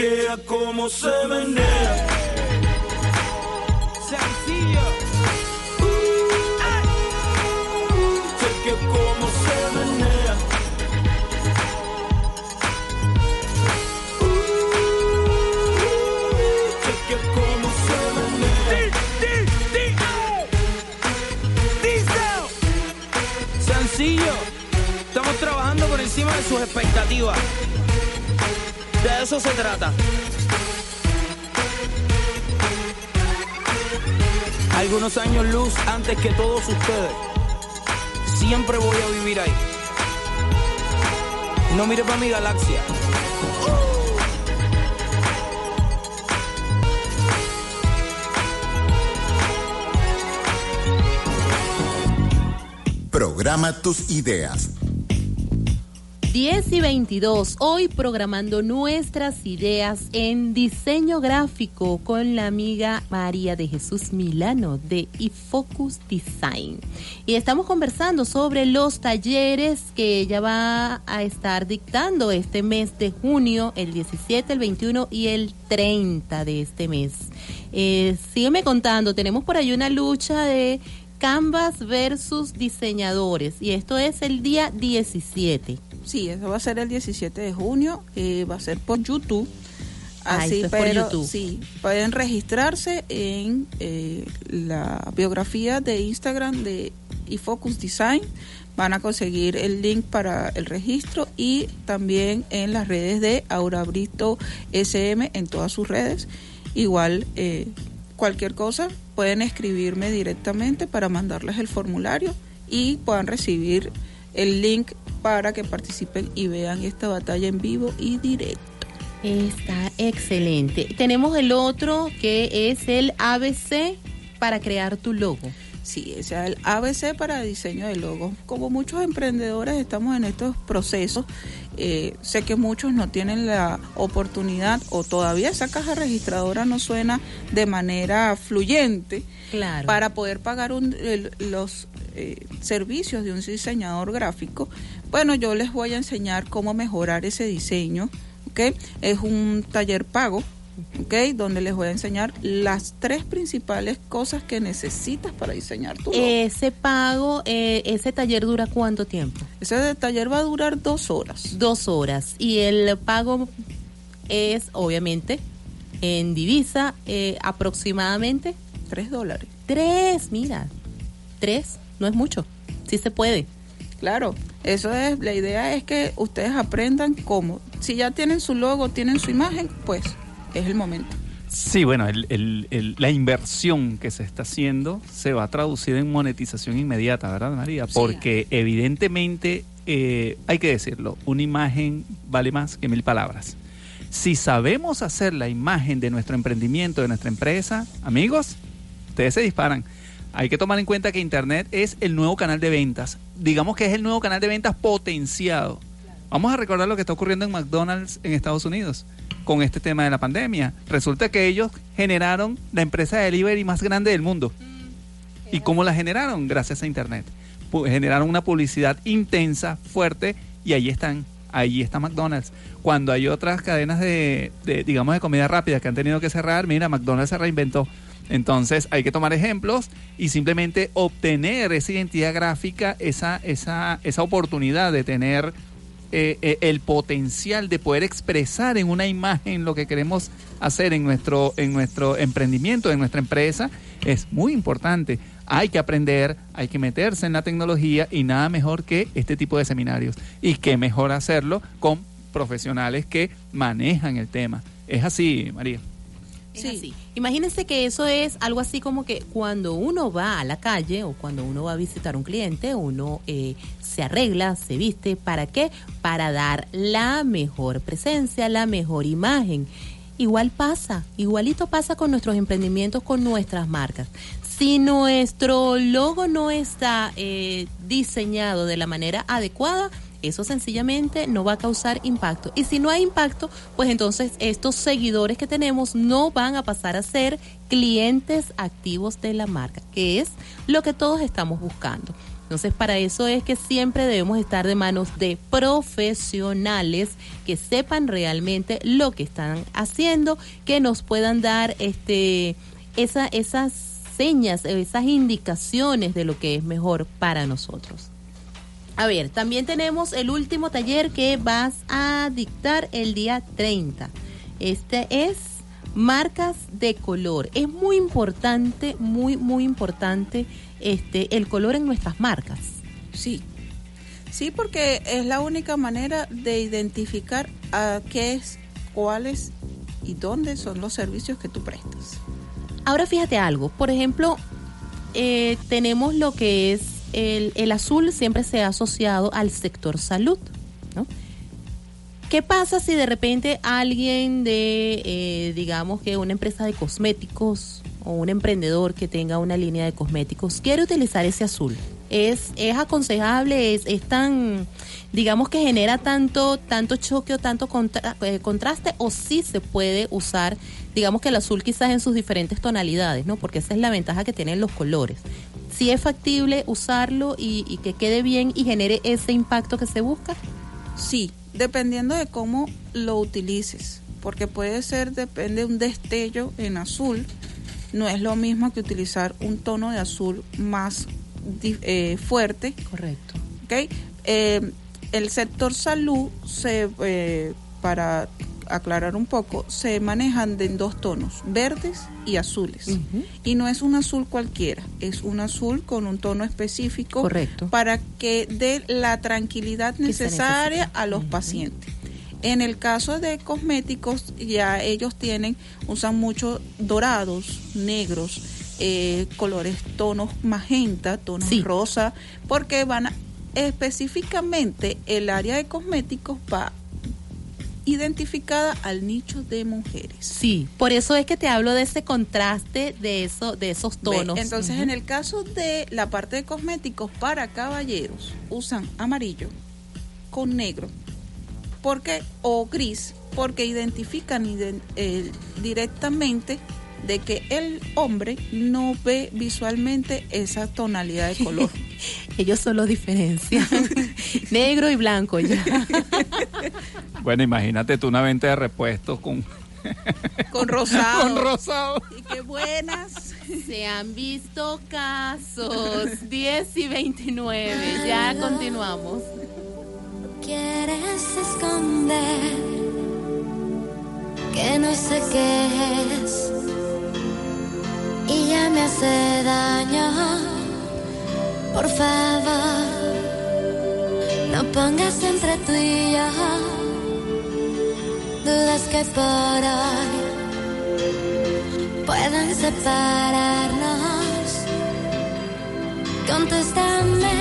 Chequea cómo se menea. Sencillo. Chequea cómo se menea. Chequea cómo se menea. Sencillo. Estamos trabajando por encima de sus expectativas. De eso se trata. Algunos años luz antes que todos ustedes. Siempre voy a vivir ahí. No mire para mi galaxia. Programa tus ideas. 10 y 22, hoy programando nuestras ideas en diseño gráfico con la amiga María de Jesús Milano de iFocus Design. Y estamos conversando sobre los talleres que ella va a estar dictando este mes de junio, el 17, el 21 y el 30 de este mes. Eh, sígueme contando, tenemos por ahí una lucha de Canvas versus diseñadores y esto es el día 17. Sí, eso va a ser el 17 de junio, eh, va a ser por YouTube. Ah, Así, es por pero YouTube. sí, pueden registrarse en eh, la biografía de Instagram de eFocus Design. Van a conseguir el link para el registro y también en las redes de Aura Brito SM en todas sus redes. Igual, eh, cualquier cosa, pueden escribirme directamente para mandarles el formulario y puedan recibir el link para que participen y vean esta batalla en vivo y directo. Está excelente. Tenemos el otro que es el ABC para crear tu logo. Sí, o sea, el ABC para diseño de logos. Como muchos emprendedores estamos en estos procesos, eh, sé que muchos no tienen la oportunidad o todavía esa caja registradora no suena de manera fluyente Claro. para poder pagar un- los eh, servicios de un diseñador gráfico. Bueno, yo les voy a enseñar cómo mejorar ese diseño. ¿ok? Es un taller pago. ¿ok? Donde les voy a enseñar las tres principales cosas que necesitas para diseñar tu logo. Ese pago, eh, ese taller dura cuánto tiempo? Ese taller va a durar dos horas. Dos horas. Y el pago es, obviamente, en divisa, eh, aproximadamente. Tres dólares. Tres, mira. Tres, no es mucho. Sí se puede. Claro, eso es, la idea es que ustedes aprendan cómo. Si ya tienen su logo, tienen su imagen, pues es el momento. Sí, bueno, el- el- el- la inversión que se está haciendo se va a traducir en monetización inmediata, ¿verdad, María? Sí. Porque evidentemente, eh, hay que decirlo, una imagen vale más que mil palabras. Si sabemos hacer la imagen de nuestro emprendimiento, de nuestra empresa, amigos, ustedes se disparan. Hay que tomar en cuenta que Internet es el nuevo canal de ventas. Digamos que es el nuevo canal de ventas potenciado. Vamos a recordar lo que está ocurriendo en McDonald's en Estados Unidos con este tema de la pandemia. Resulta que ellos generaron la empresa de delivery más grande del mundo. ¿Y cómo la generaron? Gracias a Internet. Generaron una publicidad intensa, fuerte, y ahí están. Ahí está McDonald's. Cuando hay otras cadenas de, de, digamos, de comida rápida que han tenido que cerrar, mira, McDonald's se reinventó. Entonces hay que tomar ejemplos y simplemente obtener esa identidad gráfica, esa, esa, esa oportunidad de tener eh, eh, el potencial de poder expresar en una imagen lo que queremos hacer en nuestro, en nuestro emprendimiento, en nuestra empresa, es muy importante. Hay que aprender, hay que meterse en la tecnología y nada mejor que este tipo de seminarios. Y qué mejor hacerlo con profesionales que manejan el tema. Es así, María. Es así. Imagínense que eso es algo así como que cuando uno va a la calle o cuando uno va a visitar un cliente, uno eh, se arregla, se viste. ¿Para qué? Para dar la mejor presencia, la mejor imagen. Igual pasa, igualito pasa con nuestros emprendimientos, con nuestras marcas. Si nuestro logo no está eh, diseñado de la manera adecuada, eso sencillamente no va a causar impacto. Y si no hay impacto, pues entonces estos seguidores que tenemos no van a pasar a ser clientes activos de la marca, que es lo que todos estamos buscando. Entonces, para eso es que siempre debemos estar de manos de profesionales que sepan realmente lo que están haciendo, que nos puedan dar este esa, esas señas, esas indicaciones de lo que es mejor para nosotros. A ver, también tenemos el último taller que vas a dictar el día 30. Este es marcas de color. Es muy importante, muy, muy importante este, el color en nuestras marcas. Sí. Sí, porque es la única manera de identificar a qué es, cuáles y dónde son los servicios que tú prestas. Ahora fíjate algo, por ejemplo, eh, tenemos lo que es el, el azul siempre se ha asociado al sector salud, ¿no? ¿Qué pasa si de repente alguien de, eh, digamos que una empresa de cosméticos o un emprendedor que tenga una línea de cosméticos quiere utilizar ese azul? Es, es aconsejable, es, es tan, digamos que genera tanto, tanto choque o tanto eh, contraste, o sí se puede usar, digamos que el azul quizás en sus diferentes tonalidades, ¿no? Porque esa es la ventaja que tienen los colores. Si es factible usarlo y, y que quede bien y genere ese impacto que se busca. Sí, dependiendo de cómo lo utilices, porque puede ser, depende de un destello en azul, no es lo mismo que utilizar un tono de azul más eh, fuerte. Correcto. ¿ok? Eh, el sector salud se eh, para aclarar un poco, se manejan de en dos tonos, verdes y azules. Y no es un azul cualquiera, es un azul con un tono específico Correcto. para que dé la tranquilidad necesaria a los pacientes. En el caso de cosméticos, ya ellos tienen, usan mucho dorados, negros, eh, colores, tonos magenta, tonos Sí. rosa, porque van a, específicamente el área de cosméticos va identificada al nicho de mujeres. Sí, por eso es que te hablo de ese contraste de eso, de esos tonos. Entonces, en el caso de la parte de cosméticos para caballeros, usan amarillo con negro, porque o gris, porque identifican iden- eh, directamente de que el hombre no ve visualmente esa tonalidad de color. <laughs> Ellos solo diferencian <laughs> negro y blanco ya. <laughs> Bueno, imagínate tú una venta de repuestos con, con rosado. con rosado. Y qué buenas. Se han visto casos 10 y 29. Ya continuamos. Quieres esconder que no sé qué es y ya me hace daño. Por favor, no pongas entre tú y yo dudas que por hoy puedan separarnos. Contéstame,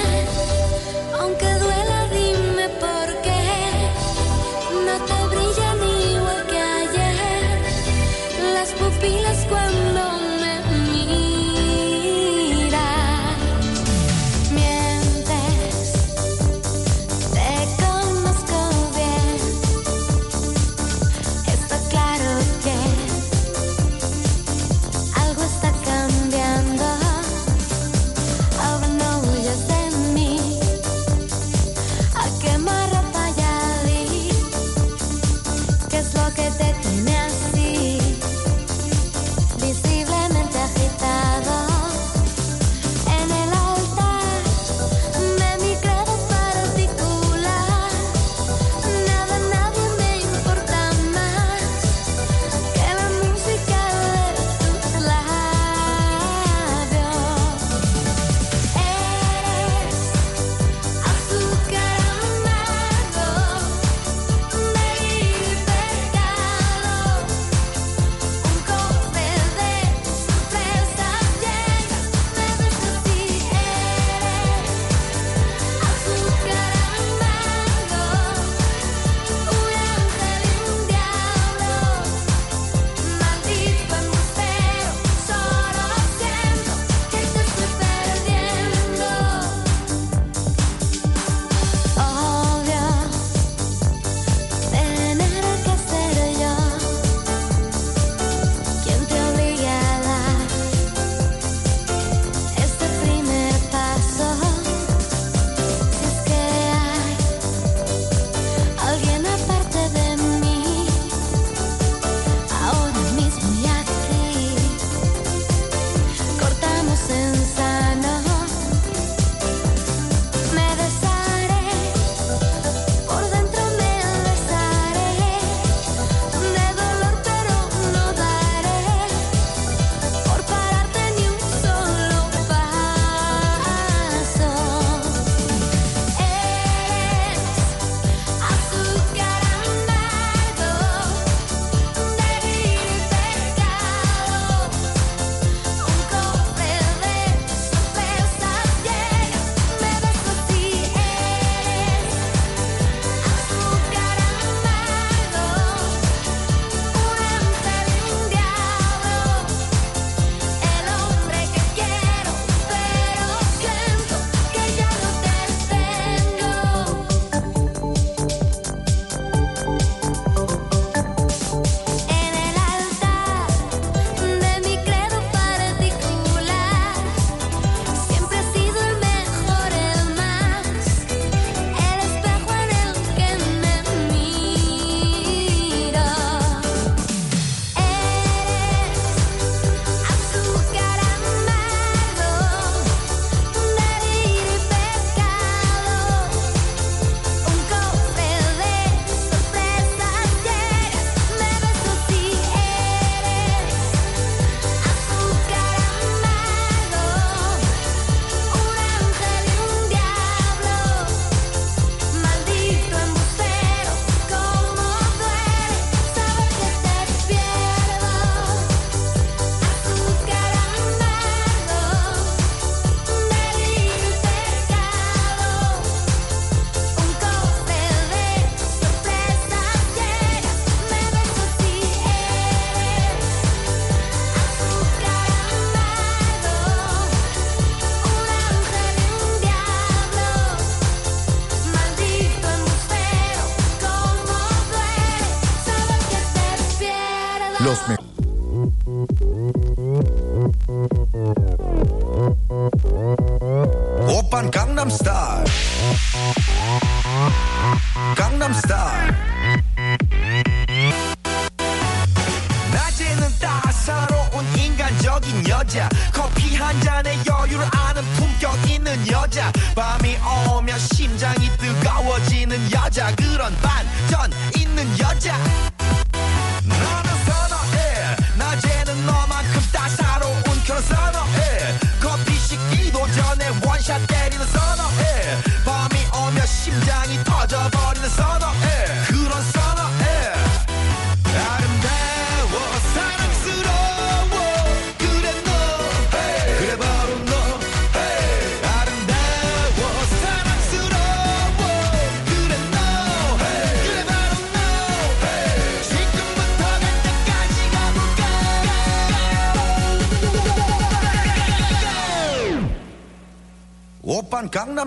aunque duela, dime por qué no te que ayer las pupilas cuando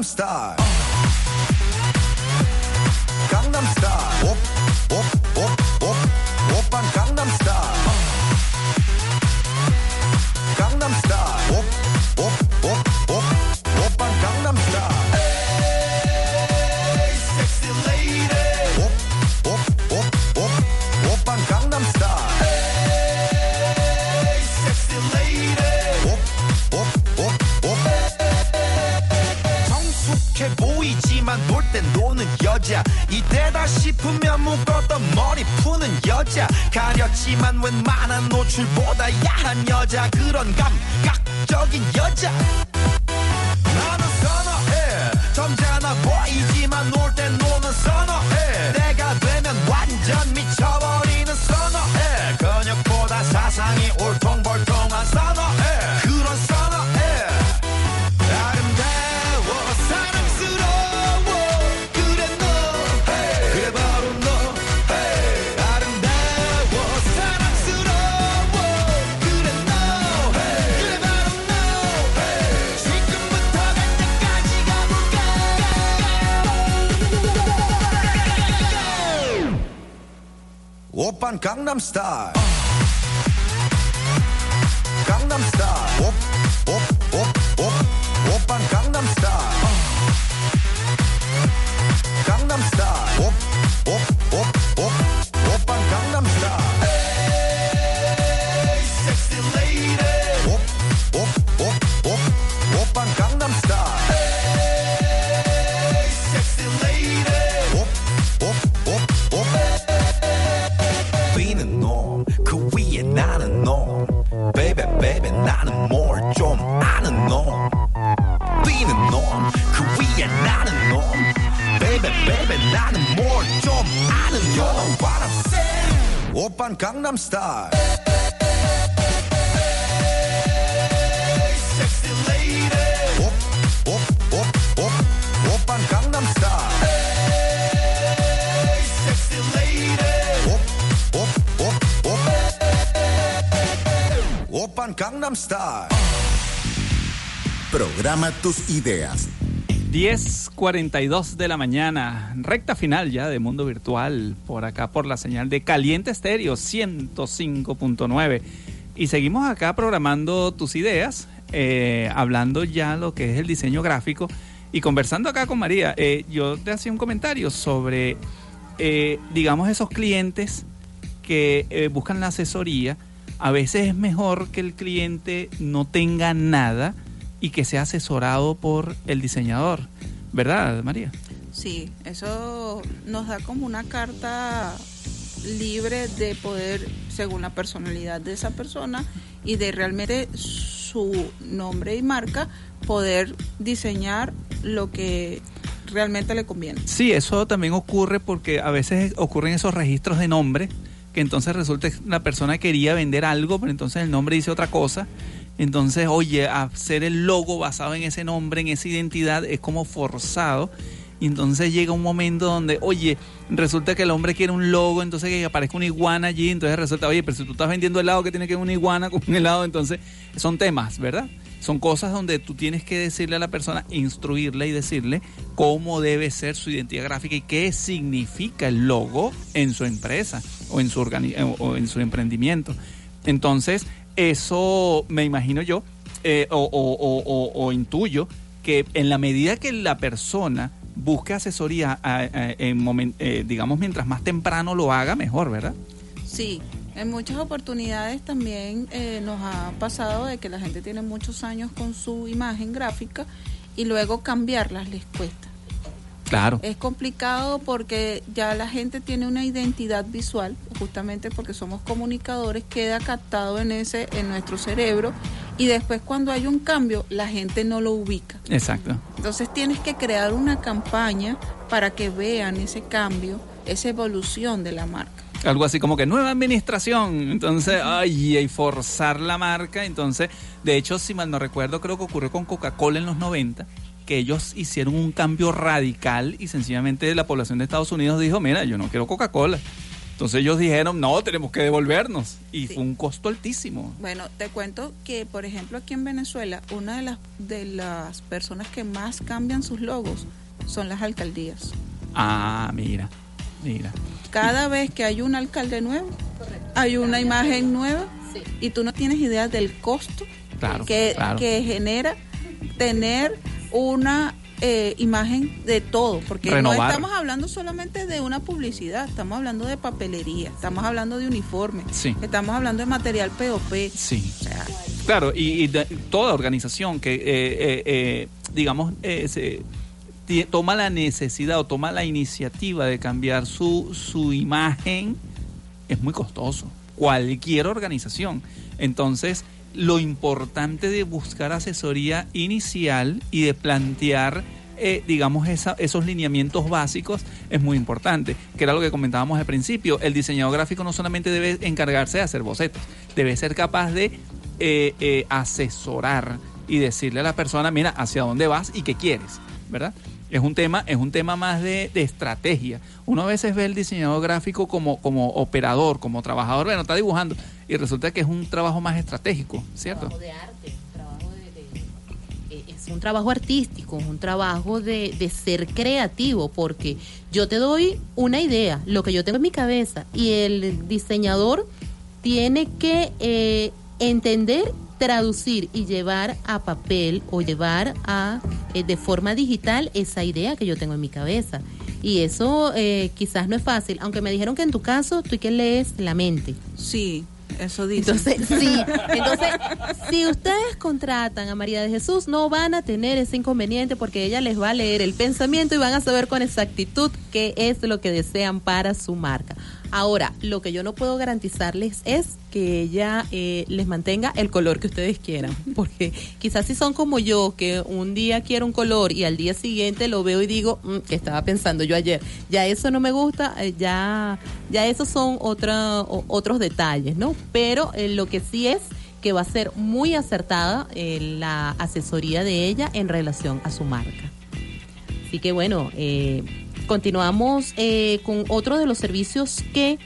star. Tus ideas. 10.42 de la mañana, recta final ya de Mundo Virtual, por acá por la señal de Caliente Estéreo 105.9. Y seguimos acá programando tus ideas, eh, hablando ya lo que es el diseño gráfico y conversando acá con María. Eh, yo te hacía un comentario sobre, eh, digamos, esos clientes que buscan la asesoría. A veces es mejor que el cliente no tenga nada y que sea asesorado por el diseñador, ¿verdad, María? Sí, eso nos da como una carta libre de poder, según la personalidad de esa persona y de realmente su nombre y marca, poder diseñar lo que realmente le conviene. Sí, eso también ocurre porque a veces ocurren esos registros de nombre, que entonces resulta que la persona quería vender algo, pero entonces el nombre dice otra cosa entonces, oye, hacer el logo basado en ese nombre, en esa identidad, es como forzado. Y entonces llega un momento donde, oye, resulta que el hombre quiere un logo, entonces que aparezca una iguana allí, entonces resulta, oye, pero si tú estás vendiendo helado, que tiene que ver una iguana con un helado? Entonces, son temas, ¿verdad? Son cosas donde tú tienes que decirle a la persona, instruirle y decirle cómo debe ser su identidad gráfica y qué significa el logo en su empresa o en su, o en su emprendimiento. Entonces, eso me imagino yo, eh, o, o- o- intuyo, que en la medida que la persona busque asesoría, a- en momen- eh, digamos, mientras más temprano lo haga, mejor, ¿verdad? Sí, en muchas oportunidades también eh, nos ha pasado de que la gente tiene muchos años con su imagen gráfica y luego cambiarlas les cuesta. Claro. Es complicado porque ya la gente tiene una identidad visual, justamente porque somos comunicadores, queda captado en ese en nuestro cerebro y después cuando hay un cambio la gente no lo ubica. Exacto. Entonces tienes que crear una campaña para que vean ese cambio, esa evolución de la marca. Algo así como que nueva administración. Entonces, ay, y forzar la marca. Entonces, de hecho, si mal no recuerdo, creo que ocurrió con Coca-Cola en los 90, que ellos hicieron un cambio radical y sencillamente la población de Estados Unidos dijo, mira, yo no quiero Coca-Cola. Entonces ellos dijeron, no, tenemos que devolvernos. Y fue un costo altísimo. Bueno, te cuento que, por ejemplo, aquí en Venezuela, una de las, de las personas que más cambian sus logos son las alcaldías. Ah, mira, mira. Cada vez que hay un alcalde nuevo, hay una imagen nueva y tú no tienes idea del costo Claro, que, claro. que genera tener una eh, imagen de todo, porque no estamos hablando solamente de una publicidad, estamos hablando de papelería, estamos hablando de uniforme, Sí. estamos hablando de material POP. Sí. Claro, y, y de- toda organización que, eh, eh, eh, digamos, eh, se- toma la necesidad o toma la iniciativa de cambiar su, su imagen, es muy costoso. Cualquier organización. Entonces, lo importante de buscar asesoría inicial y de plantear, eh, digamos, esos lineamientos básicos es muy importante, que era lo que comentábamos al principio. El diseñador gráfico no solamente debe encargarse de hacer bocetos, debe ser capaz de eh, eh, asesorar y decirle a la persona, mira, hacia dónde vas y qué quieres, ¿verdad? Es un tema, es un tema más de, de estrategia. Uno a veces ve el diseñador gráfico como, como operador, como trabajador, bueno, está dibujando, y resulta que es un trabajo más estratégico, ¿cierto? Trabajo de arte, trabajo de- eh, es un trabajo artístico, un trabajo de, de ser creativo, porque yo te doy una idea, lo que yo tengo en mi cabeza, y el diseñador tiene que eh, entender, traducir y llevar a papel o llevar a eh, de forma digital esa idea que yo tengo en mi cabeza. Y eso eh, quizás no es fácil, aunque me dijeron que en tu caso tú y que lees la mente. Sí, eso dice. Entonces, <laughs> sí. Entonces, si ustedes contratan a María de Jesús, no van a tener ese inconveniente porque ella les va a leer el pensamiento y van a saber con exactitud qué es lo que desean para su marca. Ahora, lo que yo no puedo garantizarles es que ella eh, les mantenga el color que ustedes quieran, porque quizás si son como yo, que un día quiero un color y al día siguiente lo veo y digo, "Mm, que estaba pensando yo ayer, ya eso no me gusta, eh, ya, ya esos son otra, o- otros detalles, ¿no? Pero eh, lo que sí es que va a ser muy acertada la asesoría de ella en relación a su marca. Así que bueno, eh, continuamos eh, con otro de los servicios que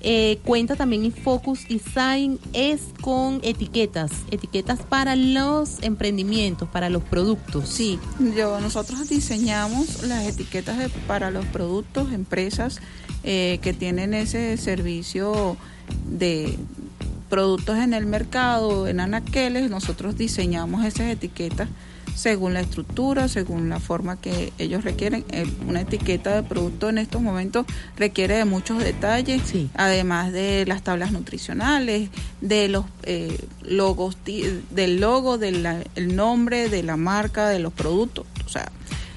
eh, cuenta también Infocus Design, es con etiquetas, etiquetas para los emprendimientos, para los productos. Sí, yo nosotros diseñamos las etiquetas para los productos, empresas eh, que tienen ese servicio de productos en el mercado, en anaqueles, nosotros diseñamos esas etiquetas según la estructura, según la forma que ellos requieren. Eh, Una etiqueta de producto en estos momentos requiere de muchos detalles, además de las tablas nutricionales, de los eh, logos, del logo, del el nombre, de la marca, de los productos.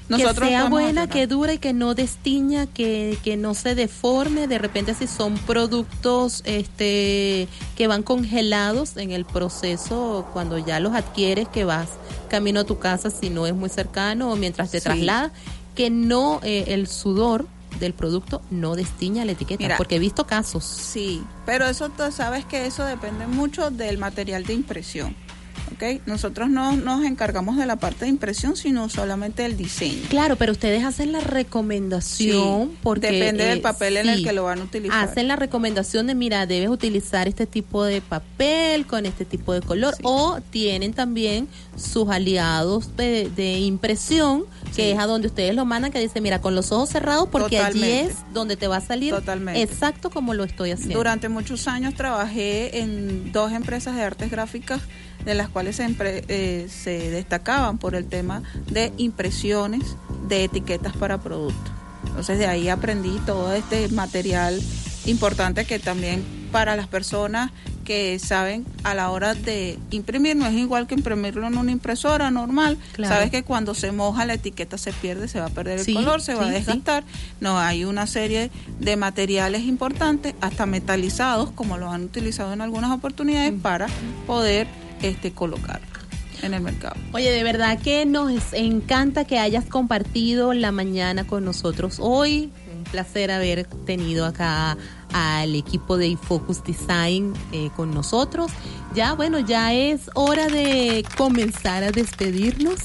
Nosotros que sea buena, que dure, que no destiña, que, que no se deforme. De repente, si son productos este, que van congelados en el proceso, cuando ya los adquieres, que vas camino a tu casa, si no es muy cercano o mientras te Sí. trasladas, que no eh, el sudor del producto no destiña la etiqueta, Mira, porque he visto casos. Sí, pero eso tú sabes que eso depende mucho del material de impresión. ¿Ok? Nosotros no nos encargamos de la parte de impresión, sino solamente del diseño. Claro, pero ustedes hacen la recomendación Sí, porque depende del eh, papel en el sí, que lo van a utilizar. Hacen la recomendación de, mira, debes utilizar este tipo de papel con este tipo de color o tienen también sus aliados de, de impresión, que es a donde ustedes lo mandan, que dice, mira, con los ojos cerrados porque allí Totalmente. es donde te va a salir Totalmente. exacto como lo estoy haciendo. Durante muchos años trabajé en dos empresas de artes gráficas de las cuales se, eh, se destacaban por el tema de impresiones de etiquetas para productos. Entonces de ahí aprendí todo este material importante que también para las personas que saben a la hora de imprimir no es igual que imprimirlo en una impresora normal. Claro. Sabes que cuando se moja la etiqueta se pierde, se va a perder el Sí, color, se va a sí. desgastar. No, hay una serie de materiales importantes, hasta metalizados, como lo han utilizado en algunas oportunidades, para poder este colocar en el mercado. Oye, de verdad que nos encanta que hayas compartido la mañana con nosotros hoy. Un placer haber tenido acá al equipo de Focus Design eh, con nosotros. Ya, bueno, ya es hora de comenzar a despedirnos.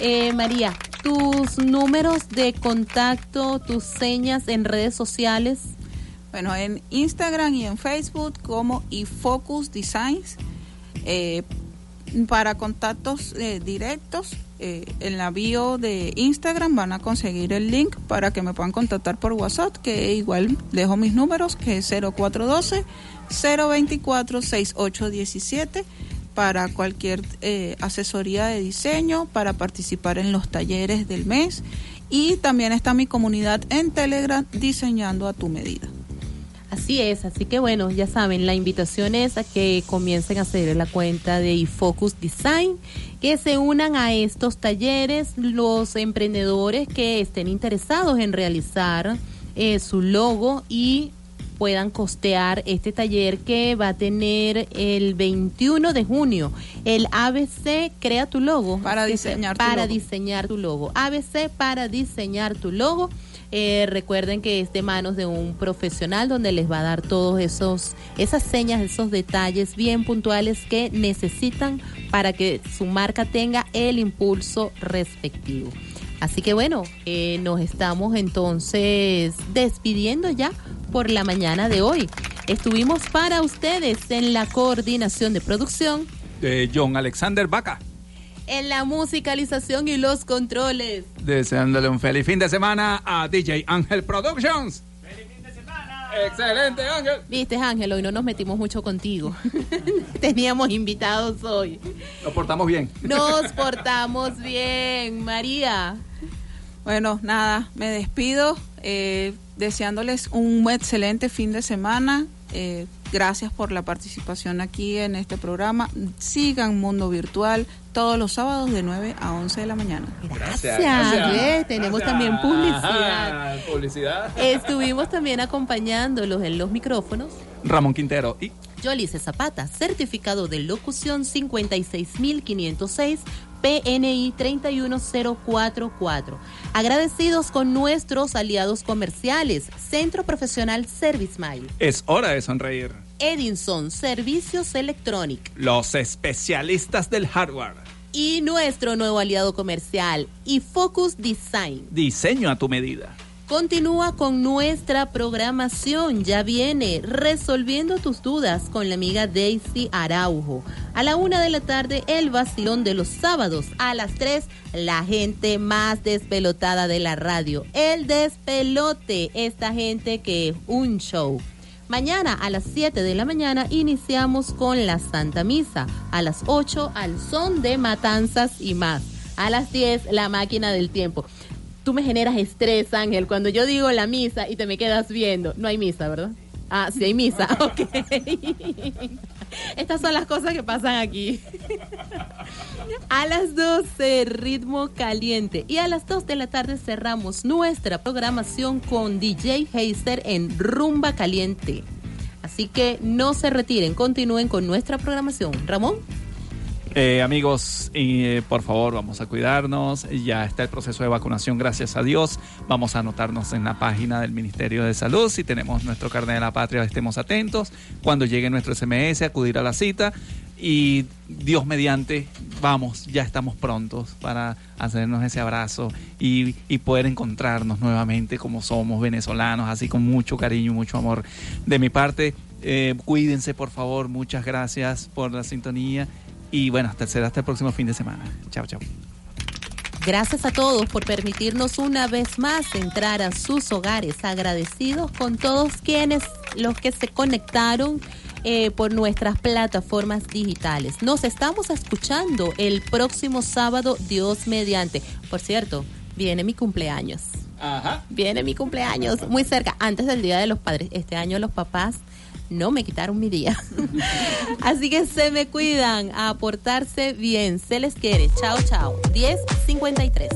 Eh, María, tus números de contacto, tus señas en redes sociales. Bueno, en Instagram y en Facebook como iFocus Designs. Eh, para contactos eh, directos, eh, en la bio de Instagram van a conseguir el link para que me puedan contactar por WhatsApp, que igual dejo mis números, que es 0412-024-6817 para cualquier asesoría de diseño, para participar en los talleres del mes. Y también está mi comunidad en Telegram diseñando a tu medida. Así es, así que bueno, ya saben, la invitación es a que comiencen a seguir la cuenta de iFocus Design, que se unan a estos talleres los emprendedores que estén interesados en realizar eh, su logo y puedan costear este taller que va a tener el 21 de junio. El ABC Crea tu logo. Para diseñar tu Para logo. diseñar tu logo. ABC para diseñar tu logo. Eh, recuerden que es de manos de un profesional donde les va a dar todos esos esas señas, esos detalles bien puntuales que necesitan para que su marca tenga el impulso respectivo. Así que bueno, eh, nos estamos entonces despidiendo ya por la mañana de hoy. Estuvimos para ustedes en la coordinación de producción, De John Alexander Vaca. En la musicalización y los controles. Deseándole un feliz fin de semana a DJ Ángel Productions. ¡Feliz fin de semana! ¡Excelente, Ángel! Viste, Ángel, hoy no nos metimos mucho contigo. <laughs> Teníamos invitados hoy. Nos portamos bien. Nos <laughs> portamos bien, María. Bueno, nada, me despido eh, deseándoles un excelente fin de semana. Eh, gracias por la participación aquí en este programa. Sigan Mundo Virtual todos los sábados de 9 a 11 de la mañana. Gracias. ¿ves? Tenemos también publicidad. Ajá, publicidad. Estuvimos también acompañándolos en los micrófonos. Ramón Quintero y Yolice Zapata, certificado de locución 56506, PNI 31044. Agradecidos con nuestros aliados comerciales, Centro Profesional Service Mile, es hora de sonreír. Edinson Servicios Electronic Los especialistas del hardware. Y nuestro nuevo aliado comercial, y Focus Design. Diseño a tu medida. Continúa con nuestra programación. Ya viene resolviendo tus dudas con la amiga Daisy Araujo. A la una de la tarde, el vacilón de los sábados. A las tres, la gente más despelotada de la radio. El despelote. Esta gente que es un show. Mañana a las 7 de la mañana iniciamos con la Santa Misa. A las 8 al son de matanzas y más. A las 10 la máquina del tiempo. Tú me generas estrés, Ángel, cuando yo digo la misa y te me quedas viendo. No hay misa, ¿verdad? Ah, sí hay misa, <laughs> ok. <laughs> <laughs> Estas son las cosas que pasan aquí. A las 12, ritmo caliente. Y a las 2 de la tarde cerramos nuestra programación con DJ Heiser en Rumba Caliente. Así que no se retiren, continúen con nuestra programación. Ramón. Eh, amigos, eh, por favor, vamos a cuidarnos. Ya está el proceso de vacunación, gracias a Dios. Vamos a anotarnos en la página del Ministerio de Salud. Si tenemos nuestro carnet de la patria, estemos atentos. Cuando llegue nuestro SMS, acudir a la cita. Y Dios mediante, vamos, ya estamos prontos para hacernos ese abrazo y, poder encontrarnos nuevamente como somos venezolanos, así con mucho cariño y mucho amor. De mi parte, eh, cuídense por favor, muchas gracias por la sintonía y bueno, hasta, será hasta el próximo fin de semana. Chao, chao. Gracias a todos por permitirnos una vez más entrar a sus hogares, agradecidos con todos quienes, los que se conectaron eh, por nuestras plataformas digitales. Nos estamos escuchando el próximo sábado, Dios mediante. Por cierto, viene mi cumpleaños. Ajá. Viene mi cumpleaños muy cerca, antes del Día de los Padres. Este año los papás no me quitaron mi día. <laughs> Así que se me cuidan a portarse bien. Se les quiere. Chao, chao. 1053.